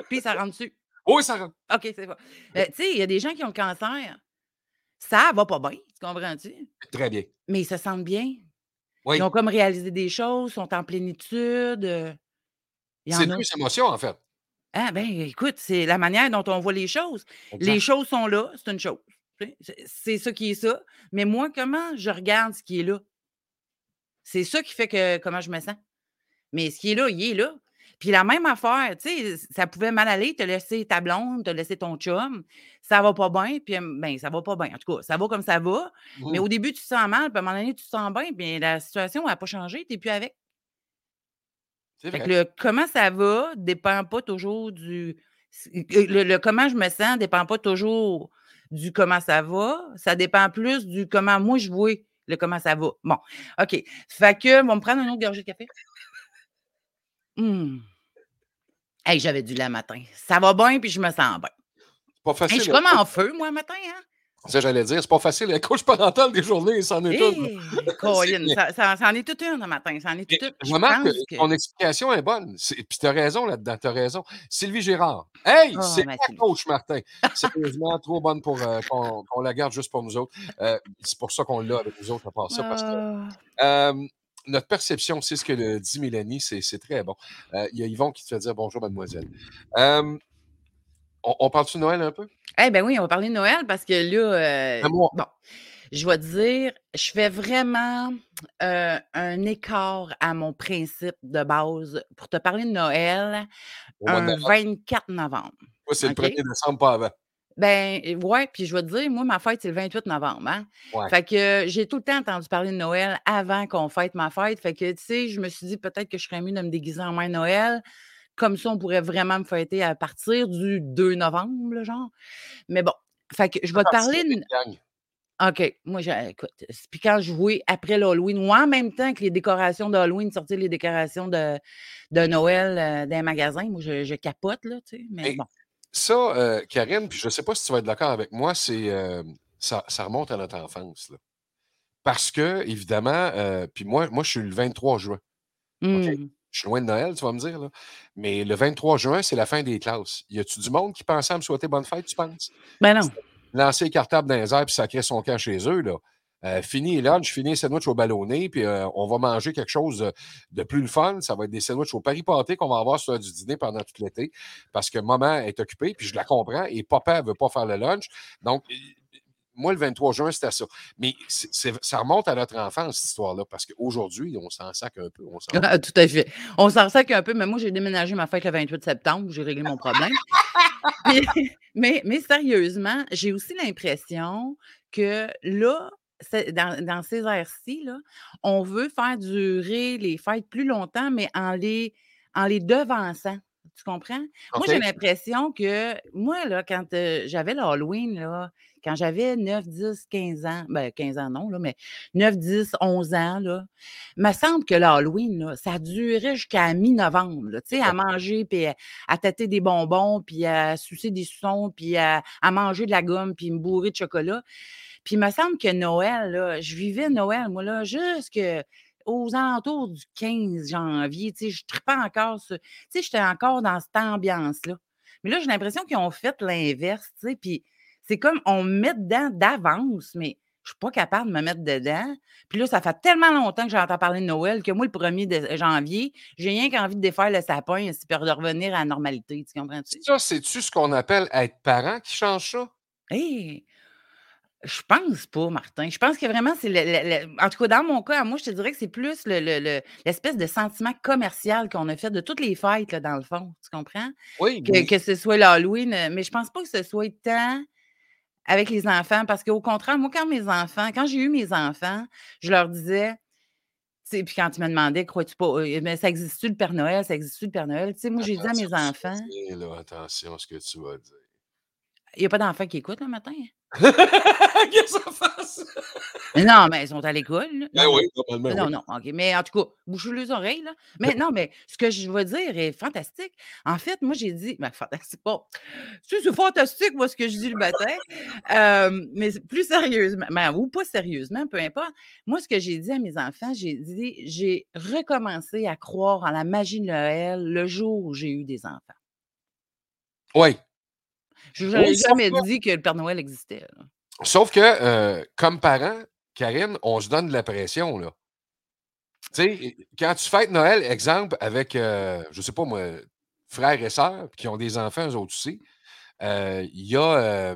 Puis ça rentre dessus. Oui, ça rentre. OK, c'est bon. Euh, tu sais, il y a des gens qui ont le cancer. Ça va pas bien, tu comprends-tu? Très bien. Mais ils se sentent bien. Oui. Ils ont comme réalisé des choses, sont en plénitude. C'est en a. deux émotions, en fait. Ah, ben, écoute, c'est la manière dont on voit les choses. Les choses sont là, c'est une chose. C'est ça qui est ça. Mais moi, comment je regarde ce qui est là? C'est ça qui fait que comment je me sens. Mais ce qui est là, il est là. Puis la même affaire, tu sais, ça pouvait mal aller, te laisser ta blonde, te laisser ton chum, ça va pas bien, puis ben ça va pas bien. En tout cas, ça va comme ça va. Mais Mhm. au début, tu te sens mal, puis à un moment donné, tu te sens bien, puis la situation n'a pas changé, tu n'es plus avec. Fait que le comment ça va dépend pas toujours du. Le, le comment je me sens dépend pas toujours du comment ça va. Ça dépend plus du comment moi je vois le comment ça va. Bon, OK. Fait que, on va me prendre une autre gorgée de café. Hum. Hey, j'avais du lait matin. Ça va bien, puis je me sens bien. Pas Hey, facile. je suis comme en feu, moi, matin, hein? Ça, j'allais dire, c'est pas facile. La coach parentale des journées, c'en est. Hey, Colin, ça, ça, ça en est toute une le matin. Ça en est toute une. Je Remarque que ton explication est bonne. Puis tu as raison là-dedans, tu as raison. Sylvie Gérard. Hey, Oh, c'est Sylvie. coach, Martin. Sérieusement, trop bonne pour euh, qu'on la garde juste pour nous autres. Euh, c'est pour ça qu'on l'a avec nous autres à part ça. Parce que Ah. euh, notre perception, c'est ce que le dit Mélanie, c'est très bon. Il y a Yvon qui te fait dire bonjour, mademoiselle. On, on parle-tu de Noël un peu? Eh bien oui, on va parler de Noël parce que là, euh, bon, je vais te dire, je fais vraiment euh, un écart à mon principe de base pour te parler de Noël Au un novembre. 24 novembre. Moi, c'est le 1er décembre, pas avant. Ben, ouais, puis je vais te dire, moi, ma fête, c'est le 28 novembre, hein? Ouais. Fait que euh, j'ai tout le temps entendu parler de Noël avant qu'on fête ma fête. Fait que, tu sais, je me suis dit peut-être que je serais mieux de me déguiser en mère Noël. Comme ça, on pourrait vraiment me fêter à partir du 2 novembre, là, genre. Mais bon, fait que je vais te parler de... OK. Moi, écoute, puis quand je jouais après l'Halloween, ou en même temps que les décorations d'Halloween, sortir les décorations de, de Noël euh, dans les magasins, moi, je, je capote, là, tu sais. Mais bon. Ça, euh, Karine, puis je ne sais pas si tu vas être d'accord avec moi, c'est euh, ça, ça remonte à notre enfance. là. Parce que, évidemment, puis moi, moi, je suis le 23 juin. OK? Hmm. Je suis loin de Noël, tu vas me dire. Là. Mais le 23 juin, c'est la fin des classes. Y a-tu du monde qui pensait à me souhaiter bonne fête, tu penses? Ben non. Lancer les cartables dans les airs puis sacrer son camp chez eux, là. Euh, fini les lunchs, fini les sandwichs au ballonné, puis euh, on va manger quelque chose de, de plus le fun. Ça va être des sandwichs au Paris Pâté qu'on va avoir sur du dîner pendant tout l'été parce que maman est occupée, puis je la comprends, et papa ne veut pas faire le lunch. Donc, moi, le 23 juin, c'était ça. Mais ça remonte à notre enfance, cette histoire-là, parce qu'aujourd'hui, on s'en sac un peu. On s'en Ah, Tout à fait. On s'en sac un peu, mais moi, j'ai déménagé ma fête le 28 septembre. J'ai réglé mon problème. Mais, mais sérieusement, j'ai aussi l'impression que là, dans, dans ces airs-ci, là, on veut faire durer les fêtes plus longtemps, mais en les, en les devançant. Tu comprends? Moi, j'ai l'impression que, moi, là, quand euh, j'avais l'Halloween, là, quand j'avais 9, 10, 15 ans, ben 15 ans non, là, mais 9, 10, 11 ans, là, me semble que l'Halloween, ça durait jusqu'à mi-novembre, tu sais, à manger, puis à, à tâter des bonbons, puis à sucer des suçons, puis à, à manger de la gomme, puis me bourrer de chocolat. Puis il me semble que Noël, là, je vivais Noël, moi, là, jusque aux alentours du 15 janvier, tu sais, je tripais encore sur... Tu sais, j'étais encore dans cette ambiance-là. Mais là, j'ai l'impression qu'ils ont fait l'inverse, tu sais, puis c'est comme on me met dedans d'avance, mais je suis pas capable de me mettre dedans. Puis là, ça fait tellement longtemps que j'entends parler de Noël que moi, le 1er de- janvier, j'ai rien qu'envie de défaire le sapin et de revenir à la normalité, tu comprends-tu? Ça, c'est-tu ce qu'on appelle être parent qui change ça? Hé! Je pense pas, Martin. Je pense que vraiment, c'est le, le- le- En tout cas, dans mon cas, moi, je te dirais que c'est plus le- le- le- l'espèce de sentiment commercial qu'on a fait de toutes les fêtes, là, dans le fond. Tu comprends? Oui, Que, que ce soit l'Halloween, euh, mais je pense pas que ce soit tant avec les enfants, parce qu'au contraire, moi, quand mes enfants, quand j'ai eu mes enfants, je leur disais, puis quand ils me demandaient, crois-tu pas, euh, mais ça existe-tu le Père Noël, ça existe-tu le Père Noël? Tu sais, moi, j'ai dit à mes enfants, là, attention à ce que tu vas dire. il n'y a pas d'enfants qui écoutent le matin? Qu'est-ce que ça fasse? Mais non, mais ils sont à l'école. Ben oui, mais- normalement, non, oui. non, OK. Mais en tout cas, bouchez les oreilles, là. Mais non, mais ce que je veux dire est fantastique. En fait, moi, j'ai dit, ben, fantastique, sais, c'est fantastique, moi, ce que je dis le matin. Euh, mais plus sérieusement, ben, ou pas sérieusement, peu importe. Moi, ce que j'ai dit à mes enfants, j'ai dit, j'ai recommencé à croire en la magie de Noël le jour où j'ai eu des enfants. Oui. Je sauf jamais que- dit que le Père Noël existait. là. Sauf que, euh, comme parent, Karine, on se donne de la pression, là. Tu sais, quand tu fêtes Noël, exemple, avec, euh, je sais pas moi, frères et sœurs, qui ont des enfants, eux autres aussi, euh, il y a...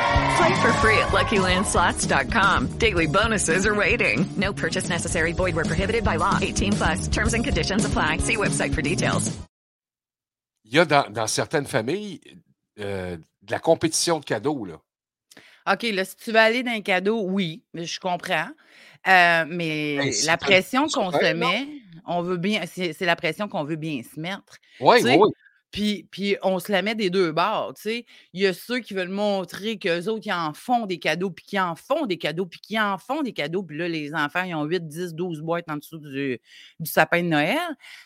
Play for free at LuckyLandSlots.com. Daily bonuses are waiting. No purchase necessary. Void where prohibited by law. 18 plus. Terms and conditions apply. See website for details. Il y a dans, dans certaines familles euh, de la compétition de cadeaux, là. OK, là, si tu veux aller dans un cadeau, oui, mais je comprends. Euh, mais c'est la pression qu'on se met, on veut bien, c'est la pression qu'on veut bien se mettre. Oui, Tu oui, sais, oui. Puis, puis on se la met des deux bords, tu sais. Il y a ceux qui veulent montrer qu'eux autres, ils en font des cadeaux, puis qui en font des cadeaux, puis qui en font des cadeaux. Puis là, les enfants, ils ont 8, 10, 12 boîtes en dessous du, du sapin de Noël.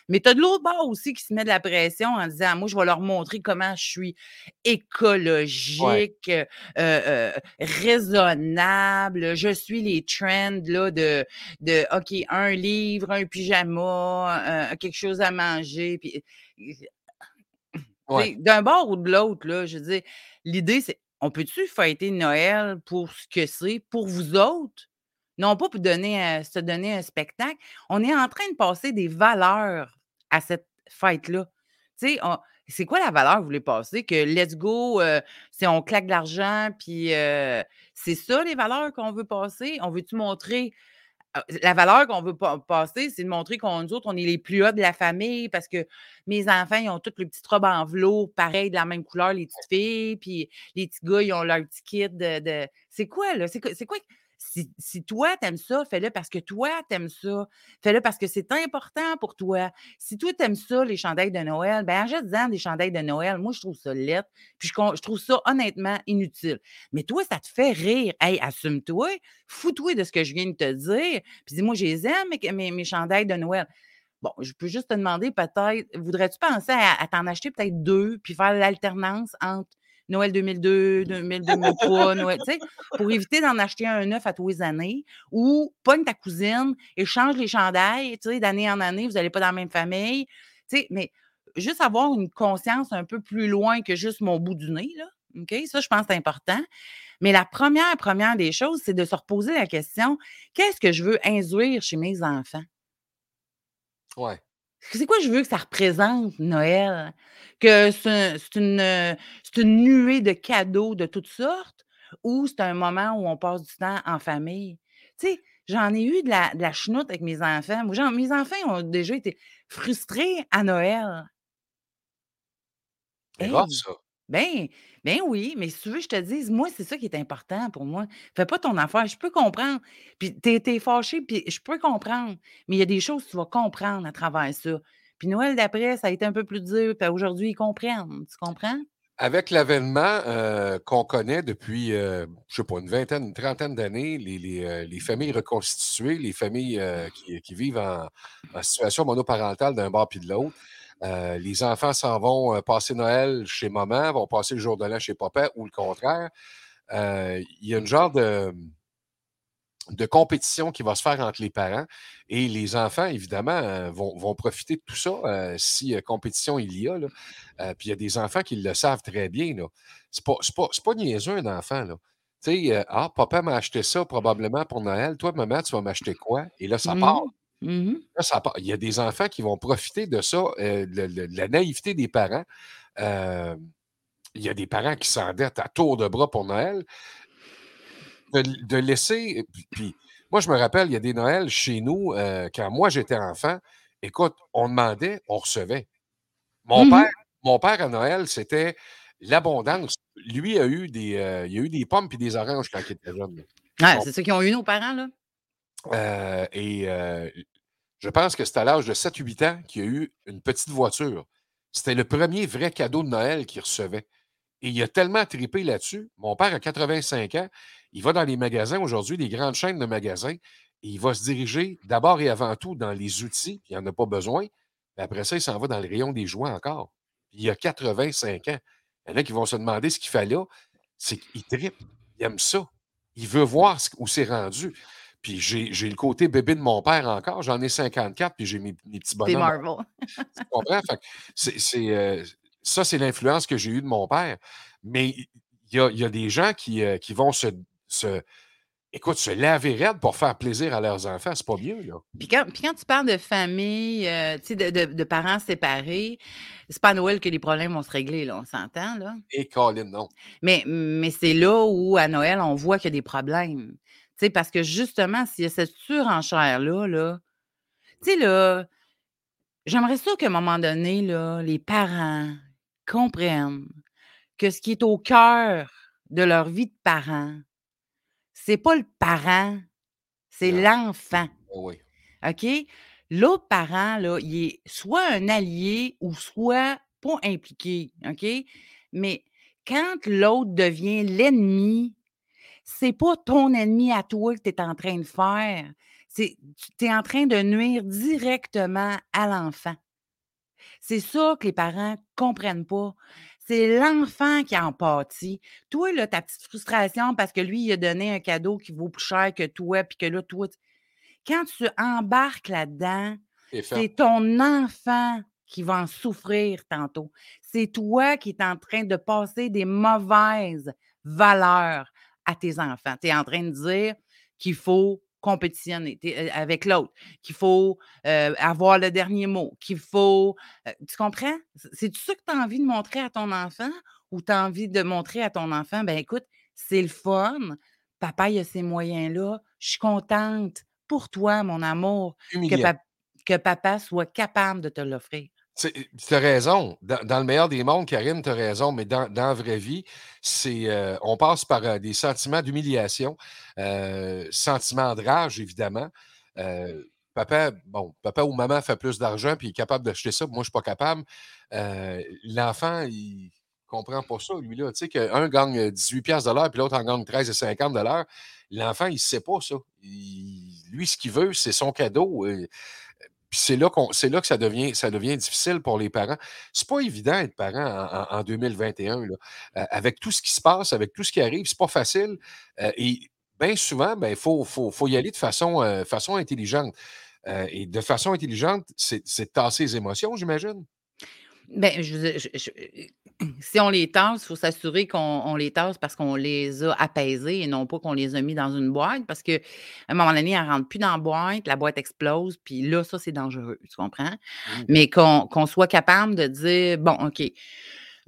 Mais tu as de l'autre bord aussi qui se met de la pression en disant, moi, je vais leur montrer comment je suis écologique, euh, euh, raisonnable, je suis les trends là, de, de, OK, un livre, un pyjama, euh, quelque chose à manger. Puis, D'un bord ou de l'autre, là, je veux dire, l'idée, c'est on peut-tu fêter Noël pour ce que c'est, pour vous autres? Non pas pour donner un- se donner un spectacle. On est en train de passer des valeurs à cette fête-là. Tu sais, c'est quoi la valeur que vous voulez passer? Que let's go, euh, c'est on claque de l'argent, puis euh, c'est ça les valeurs qu'on veut passer? On veut-tu montrer la valeur qu'on veut pa- passer, c'est de montrer qu'on nous autres, on est les plus hauts de la famille parce que mes enfants, ils ont toutes les petites robes en velours, pareil, de la même couleur, les petites filles, puis les petits gars, ils ont leur petit kit de. de- C'est quoi, là? C'est quoi? Si, toi, t'aimes ça, fais-le parce que toi, t'aimes ça. Fais-le parce que c'est important pour toi. Si toi, t'aimes ça, les chandails de Noël, ben achète-en des chandails de Noël. Moi, je trouve ça lettre. Puis je, trouve ça honnêtement inutile. Mais toi, ça te fait rire. Hey, assume-toi. Fous-toi de ce que je viens de te dire. Puis dis-moi, je les aime, mes, mes, mes chandails de Noël. Bon, je peux juste te demander peut-être, voudrais-tu penser à, à t'en acheter peut-être deux, puis faire l'alternance entre Noël 2002, 2000, 2003, Noël, tu sais, pour éviter d'en acheter un neuf à tous les années, ou pogne ta cousine, échange les chandails, tu sais, d'année en année, vous n'allez pas dans la même famille, tu sais, mais juste avoir une conscience un peu plus loin que juste mon bout du nez, là, OK? Ça, je pense c'est important. Mais la première, première des choses, c'est de se reposer la question, qu'est-ce que je veux induire chez mes enfants? Ouais. C'est quoi je veux que ça représente Noël? Que c'est c'est une, euh, c'est une nuée de cadeaux de toutes sortes ou c'est un moment où on passe du temps en famille? Tu sais, j'en ai eu de la, de la chenoute avec mes enfants. Moi, mes enfants ont déjà été frustrés à Noël. C'est Hey! ça. Ben, ben oui, mais si tu veux, je te dise, moi, c'est ça qui est important pour moi. Fais pas ton affaire, je peux comprendre. Puis t'es, t'es fâché, puis je peux comprendre. Mais il y a des choses que tu vas comprendre à travers ça. Puis Noël d'après, ça a été un peu plus dur, puis aujourd'hui, ils comprennent. Tu comprends? Avec l'avènement euh, qu'on connaît depuis, euh, je sais pas, une vingtaine, une trentaine d'années, les, les, euh, les familles reconstituées, les familles euh, qui, qui vivent en, en situation monoparentale d'un bord puis de l'autre, euh, les enfants s'en vont euh, passer Noël chez maman, vont passer le jour de l'an chez papa ou le contraire. Euh, Il y a une genre de, compétition qui va se faire entre les parents et les enfants, évidemment, vont, vont profiter de tout ça si compétition il y a. puis il y a des enfants qui le savent très bien. là. C'est pas, pas, pas niaiseux un enfant. Tu sais, ah, papa m'a acheté ça probablement pour Noël. Toi, maman, tu vas m'acheter quoi? Et là, ça part. Là, ça part. Il y a des enfants qui vont profiter de ça, euh, la naïveté des parents. Euh, il y a des parents qui s'endettent à tour de bras pour Noël. De, de laisser. Puis, moi, je me rappelle, il y a des Noëls chez nous, euh, quand moi j'étais enfant. Écoute, on demandait, on recevait. Mon Mhm. père, mon père à Noël, c'était l'abondance. Lui a eu des, euh, il a eu des pommes et des oranges quand il était jeune. Ouais, c'est ça qu'ils ont eu, nos parents, là? Euh, et euh, je pense que c'est à l'âge de 7-8 ans qu'il a eu une petite voiture. C'était le premier vrai cadeau de Noël qu'il recevait. Et il a tellement tripé là-dessus. Mon père a 85 ans. Il va dans les magasins aujourd'hui, les grandes chaînes de magasins, et il va se diriger d'abord et avant tout dans les outils, il n'en a pas besoin. Après ça, il s'en va dans le rayon des jouets encore. Puis il a 85 ans. Il y en a qui vont se demander ce qu'il fait là. C'est qu'il tripe. Il aime ça. Il veut voir où c'est rendu. Puis j'ai le côté bébé de mon père encore. J'en ai 54, puis j'ai mes, mes petits Des bonhommes. Marvel. Tu comprends? Fait que c'est- c'est, euh, ça, c'est l'influence que j'ai eue de mon père. Mais il y a, y a des gens qui, euh, qui vont se, se- écoute, se laver raide pour faire plaisir à leurs enfants. C'est pas mieux, là. Puis quand, puis quand tu parles de famille, euh, tu sais, de, de- de parents séparés, c'est pas à Noël que les problèmes vont se régler, là, on s'entend, là. Et Colin, non. Mais, mais c'est là où, à Noël, on voit qu'il y a des problèmes. Sais, parce que justement, s'il y a cette surenchère-là, là, tu sais, là, j'aimerais ça qu'à un moment donné, là, les parents comprennent que ce qui est au cœur de leur vie de parent, c'est pas le parent, c'est l'enfant. Oui. OK? L'autre parent, là, il est soit un allié ou soit pas impliqué, OK? Mais quand l'autre devient l'ennemi, c'est pas ton ennemi à toi que tu es en train de faire. C'est, tu es en train de nuire directement à l'enfant. C'est ça que les parents comprennent pas. C'est l'enfant qui en pâtit. Toi, là, ta petite frustration parce que lui, il a donné un cadeau qui vaut plus cher que toi, puis que là, toi, quand tu embarques là-dedans, c'est ton enfant qui va en souffrir tantôt. C'est toi qui es en train de passer des mauvaises valeurs à tes enfants. Tu es en train de dire qu'il faut compétitionner euh, avec l'autre, qu'il faut euh, avoir le dernier mot, qu'il faut... euh, tu comprends? C'est- C'est-tu ça que tu as envie de montrer à ton enfant ou tu as envie de montrer à ton enfant, ben écoute, c'est le fun, papa, il a ces moyens-là, je suis contente pour toi, mon amour, que papa soit capable de te l'offrir. Tu as raison. Dans, le meilleur des mondes, Karine, tu as raison, mais dans, la vraie vie, c'est euh, on passe par euh, des sentiments d'humiliation, euh, sentiments de rage, évidemment. Papa, bon, papa ou maman fait plus d'argent puis est capable d'acheter ça, moi, je ne suis pas capable. L'enfant, il comprend pas ça, lui, là. Tu sais, qu'un gagne 18 piastres de l'heure puis l'autre en gagne 13,50 de l'heure. L'enfant, il ne sait pas ça. Lui, ce qu'il veut, c'est son cadeau. C'est là, c'est là que ça devient, ça devient difficile pour les parents. C'est pas évident d'être parent en, en- en 2021. Là. Euh, avec tout ce qui se passe, avec tout ce qui arrive, c'est pas facile. Euh, et bien souvent, il ben, faut, faut, faut y aller de façon, euh, façon intelligente. Et de façon intelligente, c'est, de tasser les émotions, j'imagine? Dire, je- je- si on les tasse, il faut s'assurer qu'on on les tasse parce qu'on les a apaisés et non pas qu'on les a mis dans une boîte. Parce qu'à un moment donné, elles ne rentrent plus dans la boîte, la boîte explose, puis là, ça, c'est dangereux, tu comprends? Mais qu'on qu'on soit capable de dire, bon, OK,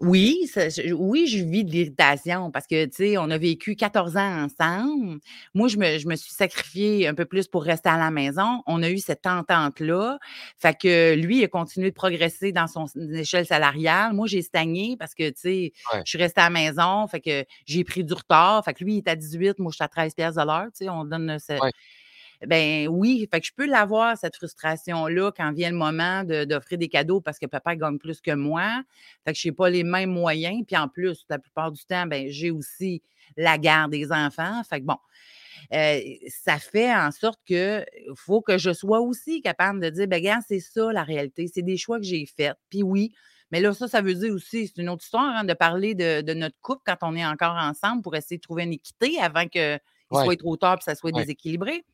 oui, ça- je- oui, je vis de l'irritation parce que, tu sais, on a vécu 14 ans ensemble. Moi, je me, je me suis sacrifiée un peu plus pour rester à la maison. On a eu cette entente-là. Fait que lui, il a continué de progresser dans son échelle salariale. Moi, j'ai stagné parce que, tu sais, Ouais. je suis restée à la maison. Fait que j'ai pris du retard. Fait que lui, il est à 18, moi, je suis à 13 pièces de l'heure. Tu sais, on donne ce, Ouais. Ben oui, fait que je peux l'avoir, cette frustration-là, quand vient le moment de- d'offrir des cadeaux parce que papa gagne plus que moi. Fait que je n'ai pas les mêmes moyens. Puis en plus, la plupart du temps, ben, j'ai aussi la garde des enfants. Fait que bon, euh, ça fait en sorte que faut que je sois aussi capable de dire, ben regarde, c'est ça la réalité. C'est des choix que j'ai faits. Puis oui, mais là, ça, ça veut dire aussi, c'est une autre histoire, hein, de parler de, de notre couple quand on est encore ensemble pour essayer de trouver une équité avant qu'il Ouais. soit trop tard et que ça soit Ouais. déséquilibré.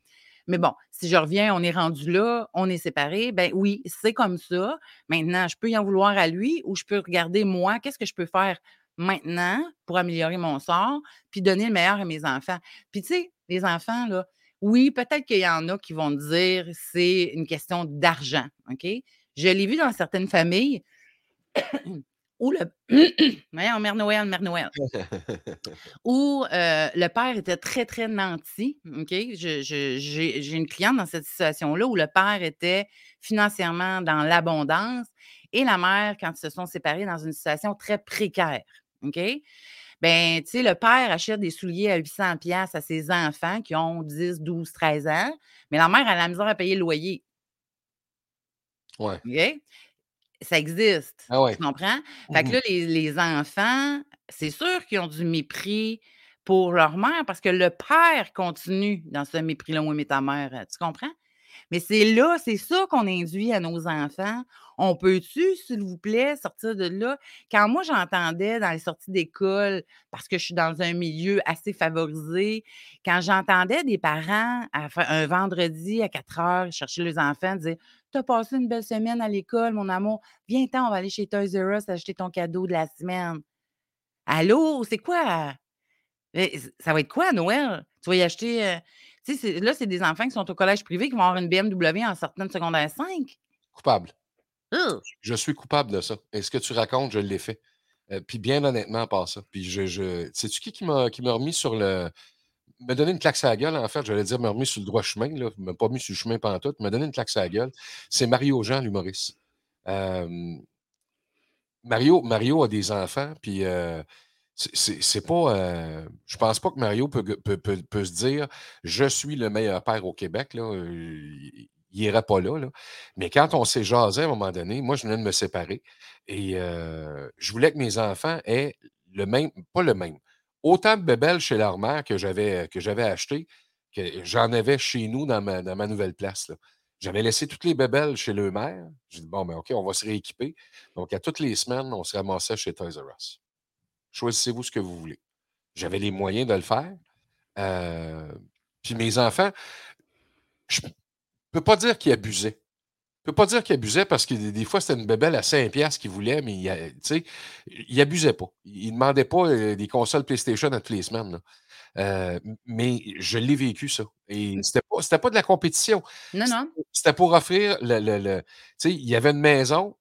Mais bon, si je reviens, on est rendu là, on est séparés, ben oui, c'est comme ça. Maintenant, je peux y en vouloir à lui ou je peux regarder moi, qu'est-ce que je peux faire maintenant pour améliorer mon sort, puis donner le meilleur à mes enfants. Puis tu sais, les enfants, là, oui, peut-être qu'il y en a qui vont dire c'est une question d'argent, OK? Je l'ai vu dans certaines familles où le... Voyons, Mère Noël, Mère Noël où euh, le père était très, très nanti. OK? Je- je- J'ai une cliente dans cette situation-là où le père était financièrement dans l'abondance et la mère, quand ils se sont séparés, dans une situation très précaire. OK? Ben, tu sais, le père achète des souliers à 800 pièces à ses enfants qui ont 10, 12, 13 ans, mais la mère a la misère à payer le loyer. Ouais. Ça existe. Ah ouais. Tu comprends? Fait que Mhm. là, les, les enfants, c'est sûr qu'ils ont du mépris pour leur mère parce que le père continue dans ce mépris-là. Oui, mais ta mère, euh, tu comprends? Mais c'est là, c'est ça qu'on induit à nos enfants. On peut-tu, s'il vous plaît, sortir de là? Quand moi, j'entendais dans les sorties d'école, parce que je suis dans un milieu assez favorisé, quand j'entendais des parents à un vendredi à 4 heures chercher leurs enfants, dire T'as passé une belle semaine à l'école, mon amour. Viens-t'en, on va aller chez Toys R Us acheter ton cadeau de la semaine. Allô, c'est quoi? Ça va être quoi, Noël? Tu vas y acheter. euh, tu sais, là, c'est des enfants qui sont au collège privé qui vont avoir une BMW en sortant de secondaire 5. Coupable. Je suis coupable de ça. Et ce que tu racontes, je l'ai fait. Euh, puis bien honnêtement, à part ça. Puis je. je... Sais-tu qui qui m'a qui m'a remis sur le. Me donné une claque sur la gueule, en fait, j'allais dire me remis sur le droit chemin, là. m'a pas mis sur le chemin pantoute, m'a donné une claque sur la gueule. C'est Mario Jean, l'humoriste. Euh, Mario, Mario a des enfants, puis euh, c'est- pas. euh, je pense pas que Mario peut, peut- peut- peut se dire je suis le meilleur père au Québec. Là. Euh, Il n'irait pas là. Mais quand on s'est jasé à un moment donné, moi, je venais de me séparer et je voulais que mes enfants aient le même, pas le même, autant de bébelles chez leur mère que j'avais, que j'avais acheté, que j'en avais chez nous dans ma, ma nouvelle place. J'avais laissé toutes les bébelles chez le mère. J'ai dit, bon, ben OK, on va se rééquiper. Donc, à toutes les semaines, on se ramassait chez Toys R Us. Choisissez-vous ce que vous voulez. J'avais les moyens de le faire. Euh, puis mes enfants, je ne peux pas dire qu'ils abusaient. Je ne peux pas dire qu'ils abusaient parce que des, fois, c'était une bébelle à 5$ piastres qu'ils voulaient, mais il, a- tu sais, il abusait pas. Il ne demandait pas euh, des consoles PlayStation à toutes les semaines. là. Euh, mais je l'ai vécu, ça. Et c'était pas, c'était pas de la compétition. Non, non. C'était pour offrir le. le- le- tu sais, il y avait une maison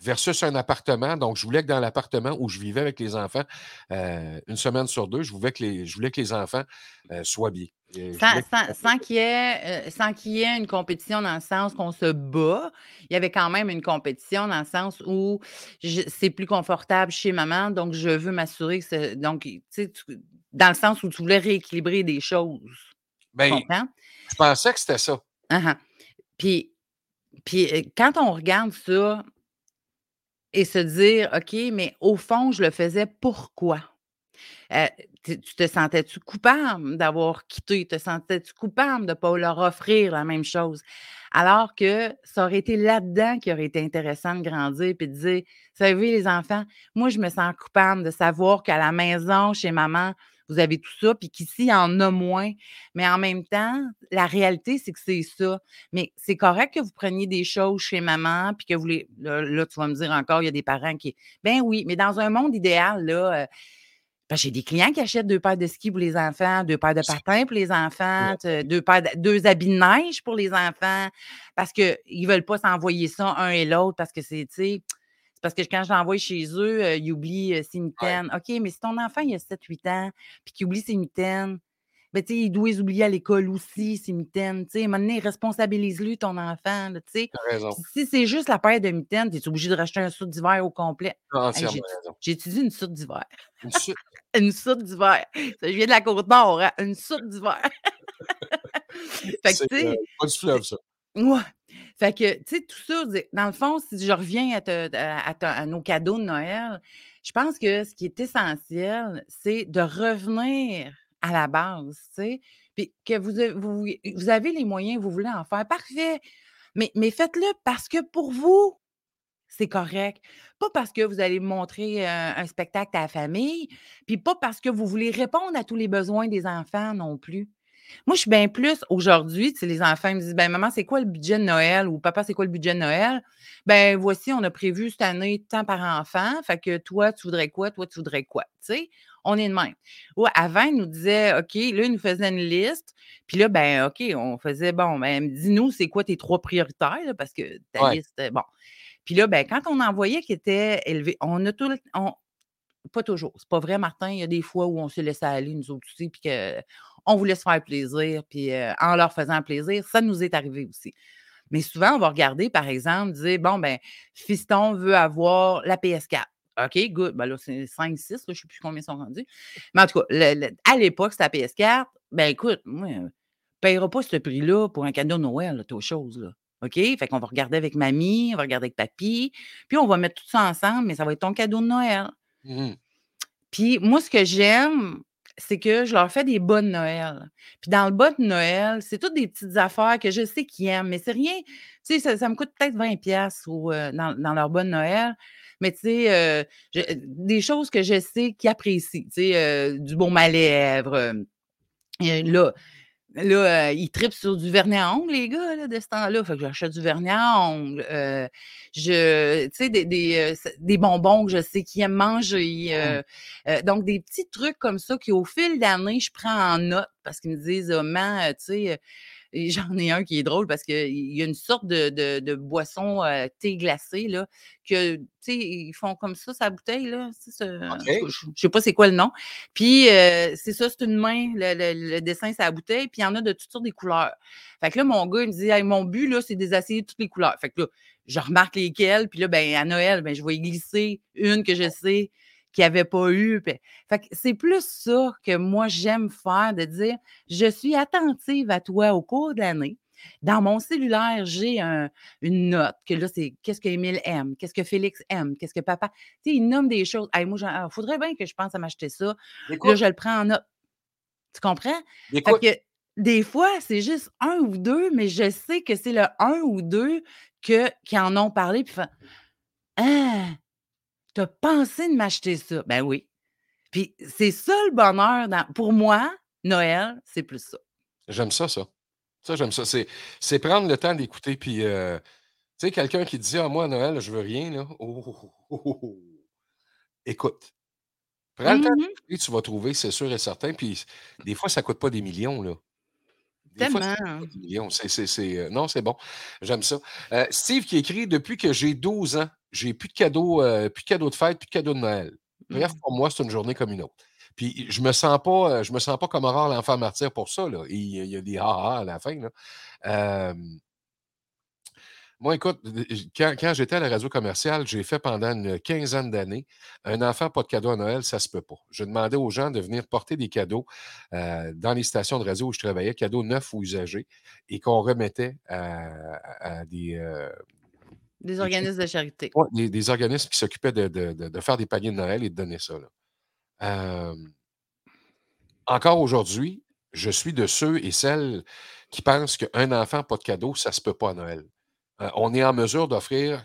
versus un appartement. Donc, je voulais que dans l'appartement où je vivais avec les enfants, euh, une semaine sur deux, je voulais que les, je voulais que les enfants euh, soient bien. Sans, voulais sans- sans qu'il y, ait, euh, y ait une compétition dans le sens qu'on se bat, il y avait quand même une compétition dans le sens où c'est plus confortable chez maman, donc je veux m'assurer que c'est. Donc, tu sais, tu- dans le sens où tu voulais rééquilibrer des choses. Ben, comprends? je pensais que c'était ça. Ah. Puis, puis euh, quand on regarde ça et se dire, OK, mais au fond, je le faisais pourquoi? Euh, tu te sentais-tu coupable d'avoir quitté? Te sentais-tu coupable de ne pas leur offrir la même chose? Alors que ça aurait été là-dedans qui aurait été intéressant de grandir et de dire, vous savez, les enfants, moi, je me sens coupable de savoir qu'à la maison, chez maman, vous avez tout ça, puis qu'ici, il y en a moins. Mais en même temps, la réalité, c'est que c'est ça. Mais c'est correct que vous preniez des choses chez maman, puis que vous les. Là, là, tu vas me dire encore, il y a des parents qui. Ben oui, mais dans un monde idéal, là, euh, j'ai des clients qui achètent deux paires de skis pour les enfants, deux paires de patins pour les enfants, deux, paires de- deux habits de neige pour les enfants, parce qu'ils ne veulent pas s'envoyer ça un et l'autre, parce que c'est, tu sais, c'est parce que quand je l'envoie chez eux, euh, ils oublient euh, ses mitaines. OK, mais si ton enfant, il a 7-8 ans, puis qu'il oublie ses mitaines, ben, tu sais, il doit les oublier à l'école aussi, ses mitaines. Tu sais, à un moment donné, responsabilise-lui, ton enfant, là, tu sais. Si c'est juste la paire de mitaines, tu es obligé de racheter un soute d'hiver au complet. Hey, j'ai- étudié une soute d'hiver. Une suite. Une soute d'hiver. Je viens de la côte nord, hein, une soute d'hiver. fait que, tu sais, euh, pas du fleuve, ça. ouais. Fait que, tu sais, tout ça, dans le fond, si je reviens à, te- à- à nos cadeaux de Noël, je pense que ce qui est essentiel, c'est de revenir à la base, tu sais, puis que vous, avez les moyens, vous voulez en faire, parfait. Mais, faites-le parce que pour vous, c'est correct. Pas parce que vous allez montrer un spectacle à la famille, puis pas parce que vous voulez répondre à tous les besoins des enfants non plus. Moi, je suis bien plus aujourd'hui, tu sais, les enfants me disent ben maman, c'est quoi le budget de Noël? ou papa, c'est quoi le budget de Noël? Ben voici, on a prévu cette année tant par enfant, fait que toi, tu voudrais quoi, toi, tu voudrais quoi, tu sais? On est de même. Avant, ils nous disaient OK, là, ils nous faisaient une liste, puis là ben OK, on faisait bon, ben dis-nous c'est quoi tes trois prioritaires là, parce que ta Ouais. liste bon. Puis là, ben, quand on envoyait qui était élevé, on a tout le on, pas toujours. C'est pas vrai, Martin. Il y a des fois où on se laissait aller, nous autres aussi, puis qu'on voulait se faire plaisir, puis euh, en leur faisant plaisir, ça nous est arrivé aussi. Mais souvent, on va regarder, par exemple, dire bon, ben, Fiston veut avoir la PS4. OK, good. Ben là, c'est 5, 6, là, je ne sais plus combien ils sont rendus. Mais en tout cas, le- le- à l'époque, c'était la PS4. Ben écoute, moi, ne payera pas ce prix-là pour un cadeau de Noël, t'as chose, là. OK? Fait qu'on va regarder avec mamie, on va regarder avec papy, puis on va mettre tout ça ensemble, mais ça va être ton cadeau de Noël. Mhm. Puis moi, ce que j'aime, c'est que je leur fais des bonnes Noël. Puis dans le bas de Noël, c'est toutes des petites affaires que je sais qu'ils aiment, mais c'est rien. Tu sais, ça, ça me coûte peut-être 20$ piastres ou, euh, dans, dans leur bonne Noël. Mais tu sais, euh, je- des choses que je sais qu'ils apprécient. Tu sais, euh, du baume à lèvres. euh, euh, là, Là, euh, ils tripent sur du vernis à ongles, les gars, là, de ce temps-là. Fait que j'achète du vernis à ongles. euh, je, tu sais, des, des, euh, des bonbons que je sais qu'ils aiment manger. euh, euh, donc, des petits trucs comme ça qui, au fil d'année, je prends en note parce qu'ils me disent, oh, man, euh, tu sais, euh, j'en ai un qui est drôle parce qu'il y a une sorte de, de, de boisson euh, thé glacé, là, que, tu sais, ils font comme ça, sa bouteille, là. Je je sais pas c'est quoi le nom. Puis, euh, c'est ça, c'est une main, le, le- le dessin, c'est la bouteille, puis il y en a de toutes sortes des couleurs. Fait que là, mon gars, il me dit, Hey, mon but, là, c'est d'essayer toutes les couleurs. Fait que là, je remarque lesquelles, puis là, ben, à Noël, ben, je vais y glisser une que je sais qu'il n'y avait pas eu. Fait que c'est plus ça que moi, j'aime faire, de dire, je suis attentive à toi au cours de l'année. Dans mon cellulaire, j'ai un- une note que là, c'est qu'est-ce que Émile aime, qu'est-ce que Félix aime, qu'est-ce que papa. Tu sais, il nomme des choses. Hey, moi, il faudrait bien que je pense à m'acheter ça. Là, je le prends en note. Tu comprends? Fait que des fois, c'est juste un ou deux, mais je sais que c'est le un ou deux que, qui en ont parlé. Puis, ah, t'as pensé de m'acheter ça? Ben oui. Puis c'est ça le bonheur. dans- pour moi, Noël, c'est plus ça. j'aime ça, ça. Ça, j'aime ça. C'est, prendre le temps d'écouter. Puis, euh, tu sais, quelqu'un qui dit Ah, moi, à Noël, je veux rien, là. Oh, oh, oh, oh, oh, oh. Écoute. Prends le temps Mhm. d'écouter, tu vas trouver, c'est sûr et certain. Puis, des fois, ça ne coûte pas des millions, là. Des fois, Tellement. pas des millions. C'est, c'est, c'est, euh, non, c'est bon. J'aime ça. Euh, Steve qui écrit Depuis que j'ai 12 ans, j'ai plus de cadeaux, euh, plus de cadeaux de fête, plus de cadeaux de Noël. Bref, Mhm. pour moi, c'est une journée comme une autre. Puis je me sens pas, euh, je me sens pas comme Aurore l'enfant martyr pour ça. Là. Il, y a- il y a des ha-ha à la fin. Là. Euh, moi, écoute, quand, quand j'étais à la radio commerciale, j'ai fait pendant une quinzaine d'années un enfant pas de cadeau à Noël, ça se peut pas. Je demandais aux gens de venir porter des cadeaux euh, dans les stations de radio où je travaillais, cadeaux neufs ou usagés, et qu'on remettait à, à- à des, euh, Des organismes de charité. ouais, des- des organismes qui s'occupaient de, de- de- de faire des paniers de Noël et de donner ça. là. Euh, encore aujourd'hui, je suis de ceux et celles qui pensent qu'un enfant pas de cadeau, ça se peut pas à Noël. Euh, on est en mesure d'offrir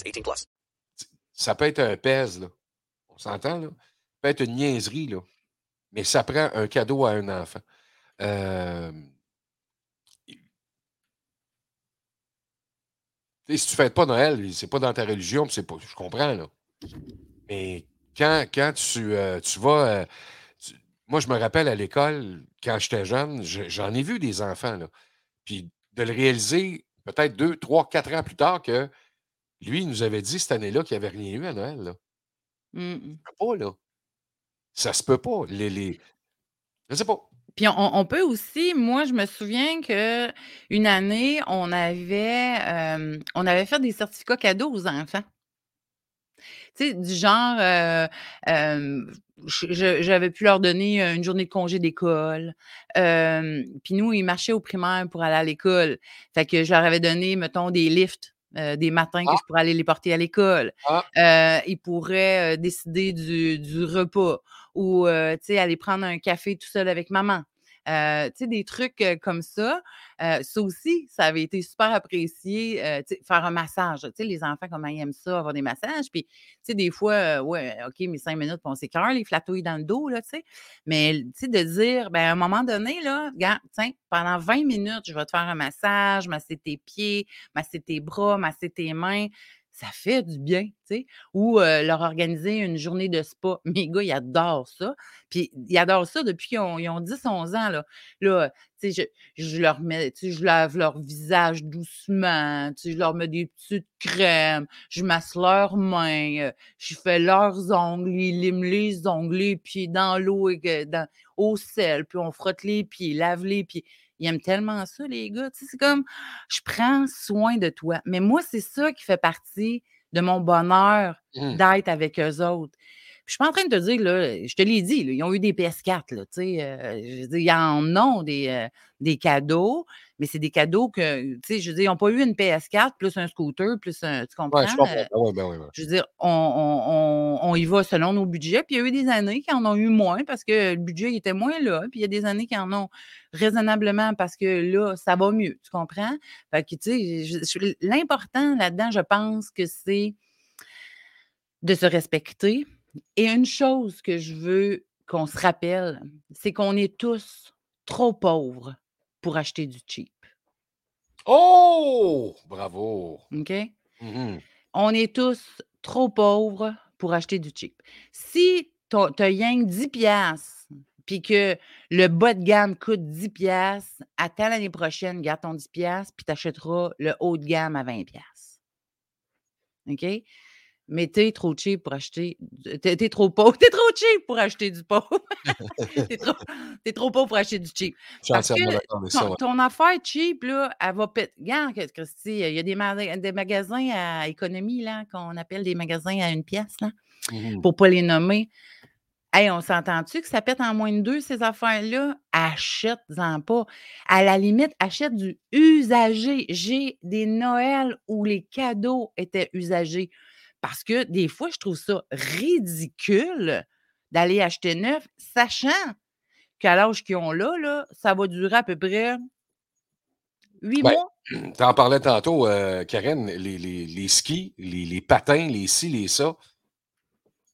18 plus. ça peut être un pèse, là. On s'entend, là? Ça peut être une niaiserie, là. Mais ça prend un cadeau à un enfant. Euh, si tu ne fêtes pas Noël, c'est pas dans ta religion, c'est pas. Je comprends, là. Mais quand, quand tu, euh, tu vas. euh, moi, je me rappelle à l'école, quand j'étais jeune, je- j'en ai vu des enfants, là. Puis de le réaliser peut-être deux, trois, quatre ans plus tard que lui, il nous avait dit cette année-là qu'il n'y avait rien eu à Noël. Là. Mm. Ça se peut pas, là. Ça se peut pas. Les, les... Je sais pas. Puis on, on peut aussi, moi, je me souviens que une année, on avait, euh, on avait fait des certificats cadeaux aux enfants. Tu sais, du genre, euh, euh, j'avais pu leur donner une journée de congé d'école. Puis nous, ils marchaient au primaire pour aller à l'école. Fait que je leur avais donné, mettons, des lifts. Euh, des matins que Ah. je pourrais aller les porter à l'école. Ah. Euh, ils pourraient euh, décider du, du repas ou euh, aller prendre un café tout seul avec maman. Des trucs comme ça. Euh, ça aussi, ça avait été super apprécié. euh, faire un massage. Les enfants, comment ils aiment ça, avoir des massages. Puis, des fois, euh, ouais, OK, mais cinq minutes, on s'écœure, les flatouilles dans le dos, là, tu sais. Mais, tu sais, de dire, ben, à un moment donné, là, regarde, tiens, pendant 20 minutes, je vais te faire un massage, masser tes pieds, masser tes bras, masser tes mains. Ça fait du bien, tu sais. Ou leur organiser une journée de spa. Mes gars, ils adorent ça. Puis, ils adorent ça depuis qu'ils ont, ont 10, 11 ans, là. Là, tu sais, je, je leur mets, tu sais, je lave leur visage doucement, tu sais, je leur mets des petites crèmes, je masse leurs mains, je fais leurs ongles, ils liment les ongles, les pieds dans l'eau, au sel, puis on frotte les pieds, lave les pieds. Ils aiment tellement ça, les gars. Tu sais, c'est comme, je prends soin de toi. Mais moi, c'est ça qui fait partie de mon bonheur Hum. d'être avec eux autres. Je suis pas en train de te dire, là, je te l'ai dit, là, ils ont eu des PS4, là, tu sais, euh, je veux dire, ils en ont des, euh, des cadeaux, mais c'est des cadeaux que, tu sais, je veux dire, ils n'ont pas eu une PS4 plus un scooter, plus un, tu comprends? Ouais, je comprends. Euh, Ben ouais, ben ouais, ouais. je veux dire, on, on- on- on y va selon nos budgets. Puis il y a eu des années qui en ont eu moins parce que le budget était moins là. Puis il y a des années qui en ont raisonnablement parce que là, ça va mieux. Tu comprends? Fait que, tu sais, l'important là-dedans, je pense que c'est de se respecter. Et une chose que je veux qu'on se rappelle, c'est qu'on est tous trop pauvres pour acheter du cheap. Oh! Bravo! OK? Mhm. on est tous trop pauvres pour acheter du cheap. Si tu as rien que 10 piastres puis que le bas de gamme coûte 10 pièces, attends l'année prochaine, garde ton 10 pièces, puis tu achèteras le haut de gamme à 20 pièces. OK? Mais t'es trop cheap pour acheter. T'es, trop pauvre. T'es trop cheap pour acheter du pauvre. t'es, trop, trop pauvre pour acheter du cheap. Parce que avec ça. ton, ouais. ton affaire cheap, là, elle va péter. Regarde, Christy, il y a des, ma- des magasins à économie, là, qu'on appelle des magasins à une pièce, là, Mhm. pour ne pas les nommer. Hey, on s'entend-tu que ça pète en moins de deux, ces affaires-là? Achète-en pas. À la limite, achète du usagé. J'ai des Noëls où les cadeaux étaient usagés. Parce que des fois, je trouve ça ridicule d'aller acheter neuf, sachant qu'à l'âge qu'ils ont là, là, ça va durer à peu près huit Ben, mois. Tu en parlais tantôt, euh, Karen, les, les- les skis, les, les patins, les ci, les ça.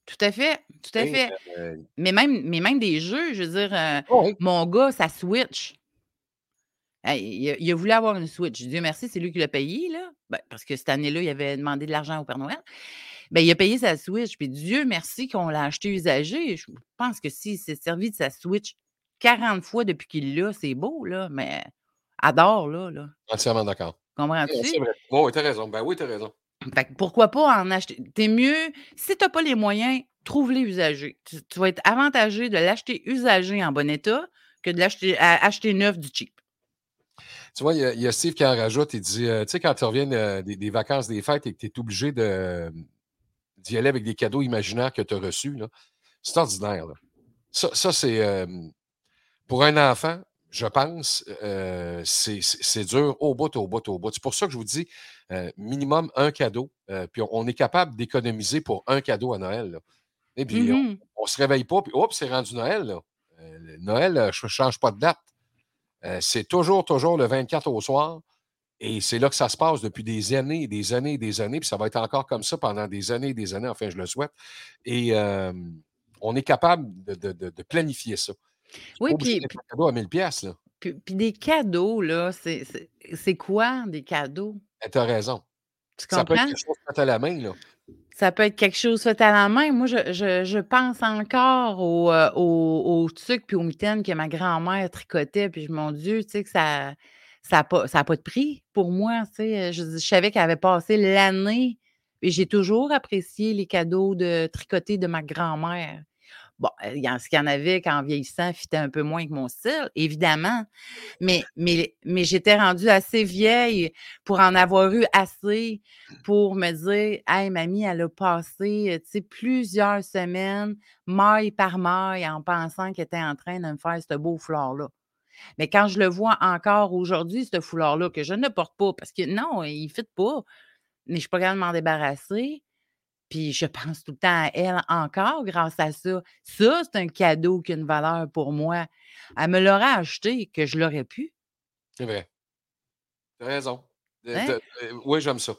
Tout à fait, tout à sais, fait. euh, Mais même, mais même des jeux, je veux dire, euh, oh oui. mon gars, sa Switch. Hey, il, a, il a voulu avoir une Switch. Dieu merci, c'est lui qui l'a payé, là. Ben, parce que cette année-là, il avait demandé de l'argent au Père Noël. Ben, il a payé sa Switch. Puis Dieu merci qu'on l'a acheté usagé. Je pense que s'il s'est servi de sa Switch 40 fois depuis qu'il l'a, c'est beau, là. Mais adore, là. là. Entièrement d'accord. Comprends-tu? Oui, tu as raison. Ben oui, tu as raison. Fait que pourquoi pas en acheter? T'es mieux, si t'as pas les moyens, trouve-les usagés. Tu, tu vas être avantagé de l'acheter usagé en bon état que de l'acheter acheter neuf du cheap. Tu vois, il y, a- il y a Steve qui en rajoute. Il dit euh, Tu sais, quand tu reviens euh, des, des vacances, des fêtes et que tu es obligé d'y aller avec des cadeaux imaginaires que tu as reçus, c'est ordinaire. là. Ça, ça, c'est. euh, pour un enfant, je pense, euh, c'est, dur au bout, au bout, au bout. C'est pour ça que je vous dis euh, minimum un cadeau. euh, puis on, on est capable d'économiser pour un cadeau à Noël. là. Et puis on, Mhm. on se réveille pas, puis hop, c'est rendu Noël. Noël, je ne change pas de date. Euh, c'est toujours, toujours le 24 au soir. Et c'est là que ça se passe depuis des années, et des années, et des années. Puis ça va être encore comme ça pendant des années et des années. Enfin, je le souhaite. Et euh, on est capable de, de- de- de planifier ça. Oui, puis, cadeau à 1000 pièces là. puis, puis des cadeaux, là, c'est, quoi des cadeaux? Tu as raison. Tu Ça peut être comprends? quelque chose fait à la main. Là. Ça peut être quelque chose fait à la main. Moi, je, pense encore au, euh, au, au puis aux mitaines que ma grand-mère tricotait. Puis, mon Dieu, tu sais, que ça ça n'a pas, de prix pour moi. Tu. Je, je savais qu'elle avait passé l'année. Et j'ai toujours apprécié les cadeaux de tricoter de ma grand-mère. Bon, euh, il y en, ce qu'il y avait qu'en vieillissant, fitait un peu moins que mon style, évidemment. Mais, j'étais rendue assez vieille pour en avoir eu assez pour me dire Hey, mamie, elle a passé euh, plusieurs semaines, maille par maille, en pensant qu'elle était en train de me faire ce beau foulard-là. Mais quand je le vois encore aujourd'hui, ce foulard-là, que je ne porte pas, parce que non, il ne fit pas, mais je ne suis pas capable de m'en débarrasser. Puis je pense tout le temps à elle encore grâce à ça. Ça, c'est un cadeau qui a une valeur pour moi. Elle me l'aurait acheté que je l'aurais pu. C'est vrai. Tu as raison. Euh, Hein? de- euh, oui, j'aime ça.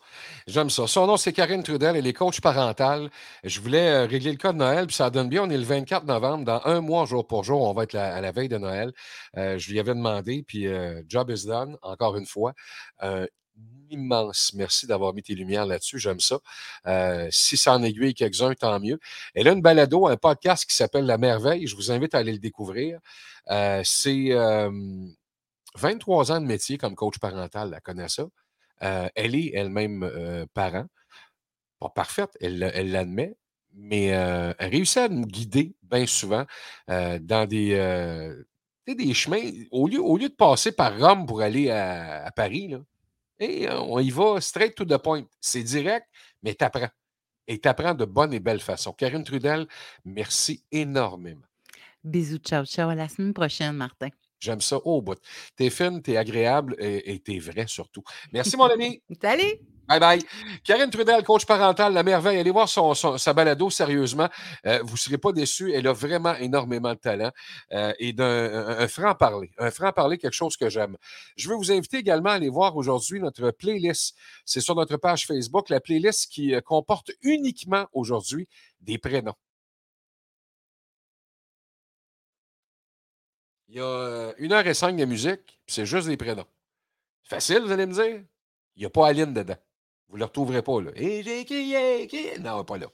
J'aime ça. Son nom, c'est Karine Trudel. Elle est coach parentale. Je voulais euh, régler le cas de Noël, puis ça donne bien. On est le 24 novembre. Dans un mois, jour pour jour, on va être la- à la veille de Noël. Euh, je lui avais demandé, puis euh, job is done, encore une fois. Immense merci d'avoir mis tes lumières là-dessus. J'aime ça. Euh, si ça en aiguille quelques-uns, tant mieux. Elle a une balado, un podcast qui s'appelle La Merveille. Je vous invite à aller le découvrir. Euh, c'est euh, 23 ans de métier comme coach parental. Elle connaît ça. Euh, elle est elle-même euh, parent. Pas parfaite, elle l'admet, mais euh, elle réussit à nous guider bien souvent euh, dans des, euh, chemins. Au lieu, au lieu de passer par Rome pour aller à, à Paris, là, et euh, on y va straight to the point. C'est direct, mais tu apprends. Et tu apprends de bonne et belle façon. Karine Trudel, merci énormément. Bisous, ciao, ciao. À la semaine prochaine, Martin. J'aime ça au bout. T'es fine, t'es agréable et et t'es vrai surtout. Merci, mon ami. Salut! Bye bye. Karine Trudel, coach parental, la merveille. Allez voir son, sa balado sérieusement. Euh, vous ne serez pas déçus. Elle a vraiment énormément de talent euh, et d'un un- un franc-parler. Un franc-parler, quelque chose que j'aime. Je veux vous inviter également à aller voir aujourd'hui notre playlist. C'est sur notre page Facebook, la playlist qui euh, comporte uniquement aujourd'hui des prénoms. Il y a une heure et cinq de musique, c'est juste des prénoms. Facile, vous allez me dire? Il n'y a pas Aline dedans. Vous ne le retrouverez pas, là. Et j'ai crié, crié. Non, pas là.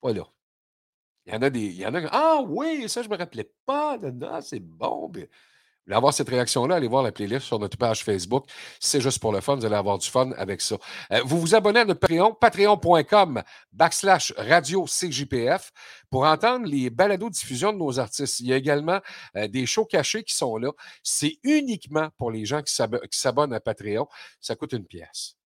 Pas là. Il y en a des. Il y en a. Ah oui, ça, je ne me rappelais pas. Ah, c'est bon. Bien, voulez avoir cette réaction-là, allez voir la playlist sur notre page Facebook. C'est juste pour le fun, vous allez avoir du fun avec ça. Euh, vous vous abonnez à notre Patreon, patreon.com backslash radio CJPF pour entendre les balados-diffusion de nos artistes. Il y a également euh, des shows cachés qui sont là. C'est uniquement pour les gens qui s'abonnent à Patreon. Ça coûte une pièce.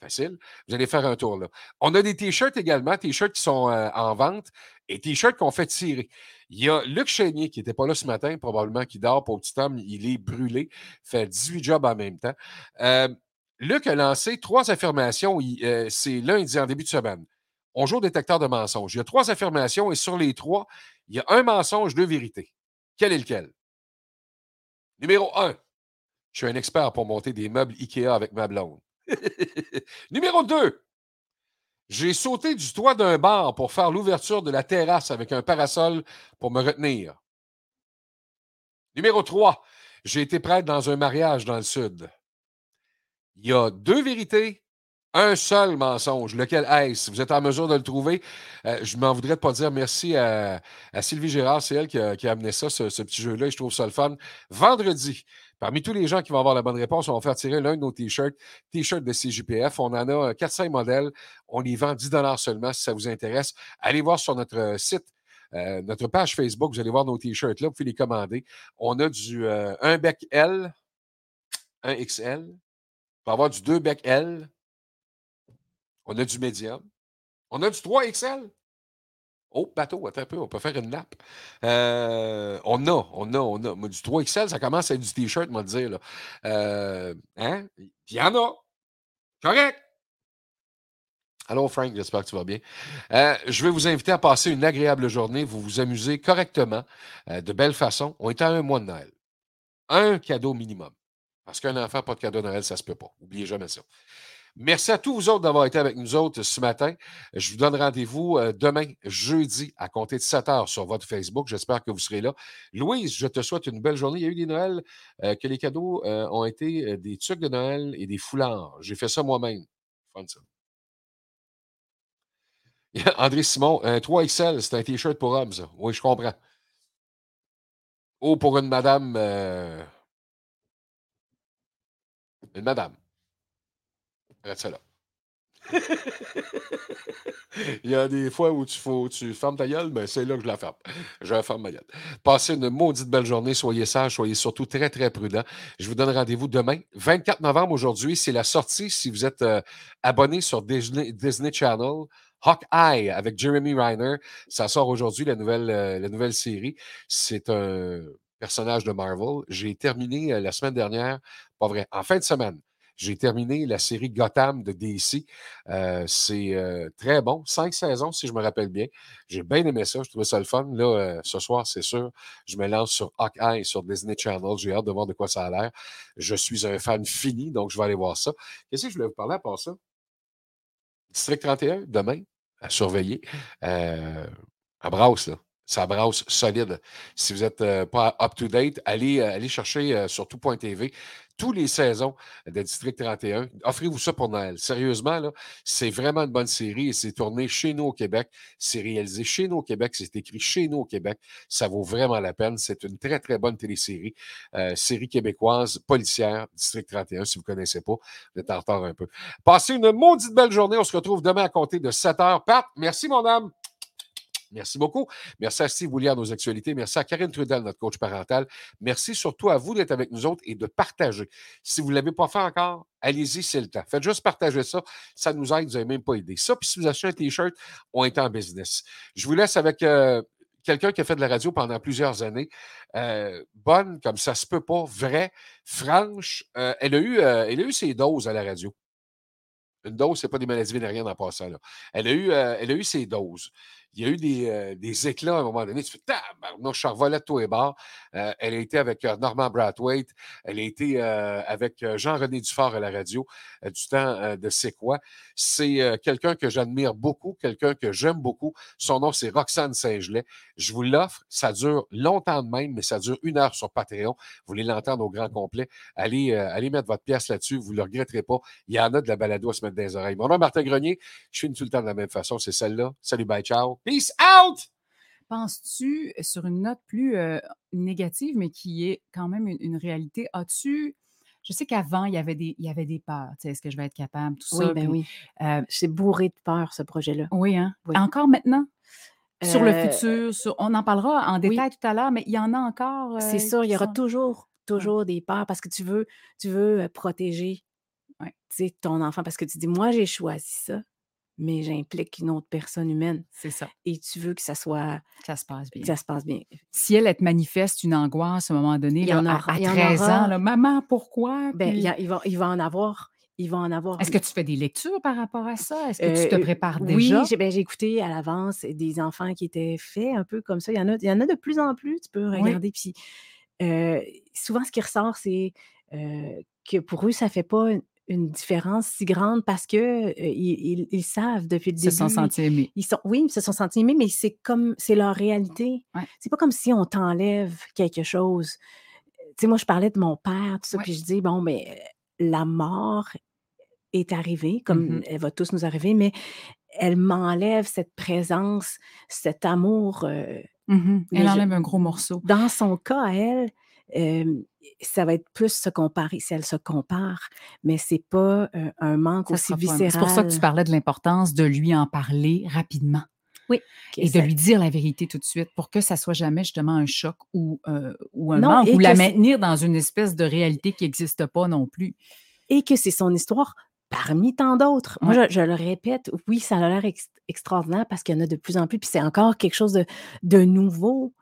Facile. Vous allez faire un tour là. On a des t-shirts également, t-shirts qui sont euh, en vente et t-shirts qu'on fait tirer. Il y a Luc Chénier qui n'était pas là ce matin, probablement qui dort pour petit homme. Il est brûlé, fait 18 jobs en même temps. Euh, Luc a lancé trois affirmations. Euh, c'est lundi en début de semaine. On joue au détecteur de mensonges. Il y a trois affirmations et sur les trois, il y a un mensonge, deux vérités. Quel est lequel? Numéro un, je suis un expert pour monter des meubles IKEA avec ma blonde. Numéro 2. J'ai sauté du toit d'un bar pour faire l'ouverture de la terrasse avec un parasol pour me retenir. Numéro 3. J'ai été prêtre dans un mariage dans le Sud. Il y a deux vérités, un seul mensonge. Lequel est-ce? Vous êtes en mesure de le trouver? Euh, je m'en voudrais pas dire merci à, Sylvie Gérard. C'est elle qui a, amené ça, ce, ce petit jeu-là. Je trouve ça le fun. Vendredi, Parmi tous les gens qui vont avoir la bonne réponse, on va faire tirer l'un de nos t-shirts, t-shirts de CJPF. On en a 4-5 euh, modèles. On les vend 10 seulement si ça vous intéresse. Allez voir sur notre euh, site, euh, notre page Facebook, vous allez voir nos t-shirts là, vous pouvez les commander. On a du 1 bec L, 1 XL. On va avoir du 2 bec L. On a du médium. On a du 3 XL. Oh, bateau, attends un peu, on peut faire une nappe. Euh, on a, on a, on a. du 3XL, ça commence à être du T-shirt, moi, dire. Là. Euh, hein? Il y en a. Correct. Allô, Frank, j'espère que tu vas bien. Euh, je vais vous inviter à passer une agréable journée, vous vous amuser correctement, de belle façon. On est à un mois de Noël. Un cadeau minimum. Parce qu'un enfant, pas de cadeau de Noël, ça se peut pas. N'oubliez jamais ça. Merci à tous vous autres d'avoir été avec nous autres ce matin. Je vous donne rendez-vous euh, demain, jeudi, à compter de 7 heures sur votre Facebook. J'espère que vous serez là. Louise, je te souhaite une belle journée. Il y a eu des Noëls euh, que les cadeaux euh, ont été des trucs de Noël et des foulards. J'ai fait ça moi-même. Fun ça. André Simon, un 3XL, c'est un T-shirt pour hommes, ça. Oui, je comprends. Oh, pour une madame. Une madame. Reste là. Il y a des fois où tu, faut, tu fermes ta gueule, mais c'est là que je la ferme. Je ferme ma gueule. Passez une maudite belle journée. Soyez sages, soyez surtout très, très prudents. Je vous donne rendez-vous demain, 24 novembre aujourd'hui. C'est la sortie, si vous êtes euh, abonné sur Disney, Channel. Hawkeye avec Jeremy Reiner. Ça sort aujourd'hui, la nouvelle, euh, la nouvelle série. C'est un personnage de Marvel. J'ai terminé euh, la semaine dernière, pas vrai, en fin de semaine. J'ai terminé la série Gotham de DC. Euh, c'est euh, très bon. Cinq saisons, si je me rappelle bien. J'ai bien aimé ça. Je trouvais ça le fun. Là, euh, ce soir, c'est sûr, je me lance sur Hawkeye, sur Disney Channel. J'ai hâte de voir de quoi ça a l'air. Je suis un fan fini, donc je vais aller voir ça. Qu'est-ce que je voulais vous parler à part ça? District 31, demain, à surveiller. à Brasse, là ça brasse solide. Si vous n'êtes pas up-to-date, allez, allez chercher sur tout.tv tous les saisons de District 31. Offrez-vous ça pour Noël. Sérieusement, c'est vraiment une bonne série et c'est tourné chez nous au Québec. C'est réalisé chez nous au Québec. C'est écrit chez nous au Québec. Ça vaut vraiment la peine. C'est une très, très bonne télésérie. Euh, série québécoise, policière, District 31. Si vous ne connaissez pas, vous êtes en retard un peu. Passez une maudite belle journée. On se retrouve demain à compter de 7 heures. Pat, merci mon âme. Merci beaucoup. Merci à Steve Bouliard, nos actualités. Merci à Karine Trudel, notre coach parental. Merci surtout à vous d'être avec nous autres et de partager. Si vous ne l'avez pas fait encore, allez-y, c'est le temps. Faites juste partager ça. Ça nous aide, vous n'avez même pas idée. Ça, puis si vous achetez un T-shirt, on est en business. Je vous laisse avec euh, quelqu'un qui a fait de la radio pendant plusieurs années. Euh, bonne, comme ça se peut pas, vraie, franche. Euh, elle, a eu, elle a eu ses doses à la radio. Une dose, ce n'est pas des maladies vénériennes en passant. Là. Elle, a eu, elle a eu ses doses il y a eu des, euh, des, éclats à un moment donné. Tu fais, non, je de tous les bords. Euh, elle a été avec euh, Norman Brathwaite. Elle a été avec Jean-René Dufort à la radio du temps de C'est quoi. C'est quelqu'un que j'admire beaucoup, quelqu'un que j'aime beaucoup. Son nom, c'est Roxane Saint-Gelais. Je vous l'offre. Ça dure longtemps de même, mais ça dure une heure sur Patreon. Vous voulez l'entendre au grand complet? Allez, allez mettre votre pièce là-dessus. Vous ne le regretterez pas. Il y en a de la balado à se mettre dans les oreilles. Mon nom est Martin Grenier. Je suis une tout le temps de la même façon. C'est celle-là. Salut, bye, ciao. Peace out! penses-tu, sur une note plus euh, négative, mais qui est quand même une, une réalité, as-tu. Je sais qu'avant, il y avait des, il y avait des peurs. Tu sais, Est-ce que je vais être capable, tout Oui, ça. ben puis, oui. euh, C'est bourré de peur, ce projet-là. oui, hein? Oui. Encore maintenant? Sur le Euh, futur, sur- on en parlera en oui. détail tout à l'heure, mais il y en a encore. C'est euh, sûr, il y aura sont- toujours, toujours des peurs parce que tu veux, tu veux euh, protéger Ouais. tu sais, ton enfant parce que tu dis, moi, j'ai choisi ça, mais j'implique une autre personne humaine C'est ça. et tu veux que ça soit, que Ça se passe bien. que ça se passe bien. Si elle, elle te manifeste une angoisse à un moment donné, Il y là, en à- aura- à, il y en 13 aura. ans, là, maman, pourquoi? Ben, il, a- il va, il va en avoir. Il va en avoir. Est-ce que tu fais des lectures par rapport à ça? Est-ce que tu te Euh, prépares oui, déjà? j'ai ben, j'ai écouté à l'avance des enfants qui étaient faits un peu comme ça. Il y en a, il y en a de plus en plus, tu peux regarder. Puis euh, souvent, ce qui ressort, c'est euh, que pour eux, ça ne fait pas une, différence si grande parce que euh, ils, ils- ils savent depuis le début. se sont sentis aimés. Ils sont, oui, ils se sont sentis aimés, mais c'est comme c'est leur réalité. Ouais. C'est pas comme si on t'enlève quelque chose. Tu sais, moi, je parlais de mon père, tout ça, Ouais. puis je dis, bon, mais la mort est arrivée, comme Mhm. elle va tous nous arriver, mais elle m'enlève cette présence, cet amour. euh, mais Elle je- enlève un gros morceau. Dans son cas, elle, euh, ça va être plus se comparer, si elle se compare, mais c'est pas euh, un manque Ça aussi viscéral. C'est pour ça que tu parlais de l'importance de lui en parler rapidement Oui. et ça- de lui dire la vérité tout de suite pour que ça soit jamais justement un choc ou, euh, ou un Non, manque ou la maintenir dans une espèce de réalité qui n'existe pas non plus. et que c'est son histoire parmi tant d'autres. Moi, Ouais. je, je le répète, oui, ça a l'air ex- extraordinaire parce qu'il y en a de plus en plus, puis c'est encore quelque chose de, de nouveau.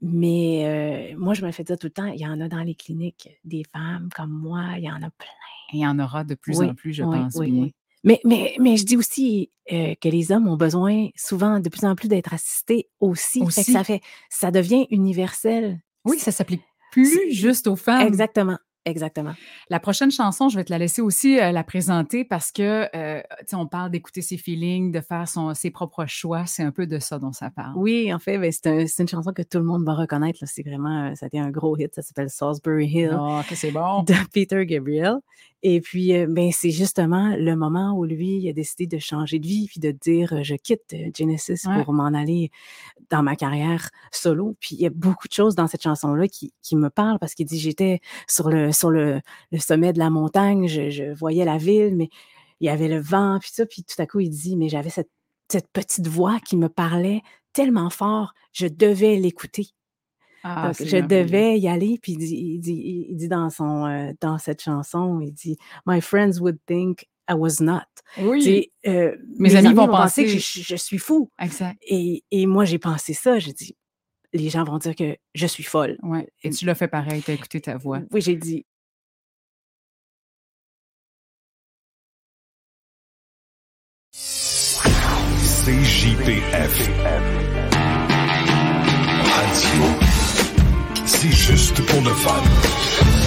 Mais euh, moi, je me fais dire tout le temps, il y en a dans les cliniques des femmes comme moi, il y en a plein. Il y en aura de plus Oui, en plus, je oui, pense oui, bien. oui. Mais, mais, mais je dis aussi euh, que les hommes ont besoin souvent de plus en plus d'être assistés aussi. Fait que Aussi. ça, fait, ça devient universel. Oui, ça s'applique plus juste aux femmes. Exactement, exactement. La prochaine chanson, je vais te la laisser aussi euh, la présenter parce que, euh, tu sais, on parle d'écouter ses feelings, de faire son, ses propres choix. C'est un peu de ça dont ça parle. Oui, en fait, ben, c'est un- c'est une chanson que tout le monde va reconnaître. C'est vraiment, euh, ça a été un gros hit. Ça s'appelle Salisbury Hill Oh, que c'est bon. de Peter Gabriel. Et puis, euh, ben, c'est justement le moment où lui il a décidé de changer de vie puis de dire euh, je quitte euh, Genesis Ouais. pour m'en aller dans ma carrière solo. Puis il y a beaucoup de choses dans cette chanson-là qui, qui me parlent parce qu'il dit j'étais sur le sur le, le sommet de la montagne, je, je voyais la ville, mais il y avait le vent puis ça. Puis tout à coup il dit mais j'avais cette cette petite voix qui me parlait tellement fort, je devais l'écouter. Ah, Donc, je devais y aller. Puis il dit, il dit, il dit dans, son, euh, dans cette chanson, il dit My friends would think I was not. Oui. Euh, Mes amis vont penser- que je, je suis fou. Exact. Et, et moi, j'ai pensé ça. J'ai dit Les gens vont dire que je suis folle. Ouais. Et tu l'as fait pareil, tu as écouté ta voix. Oui, j'ai dit CJPF. C'est juste pour le fun.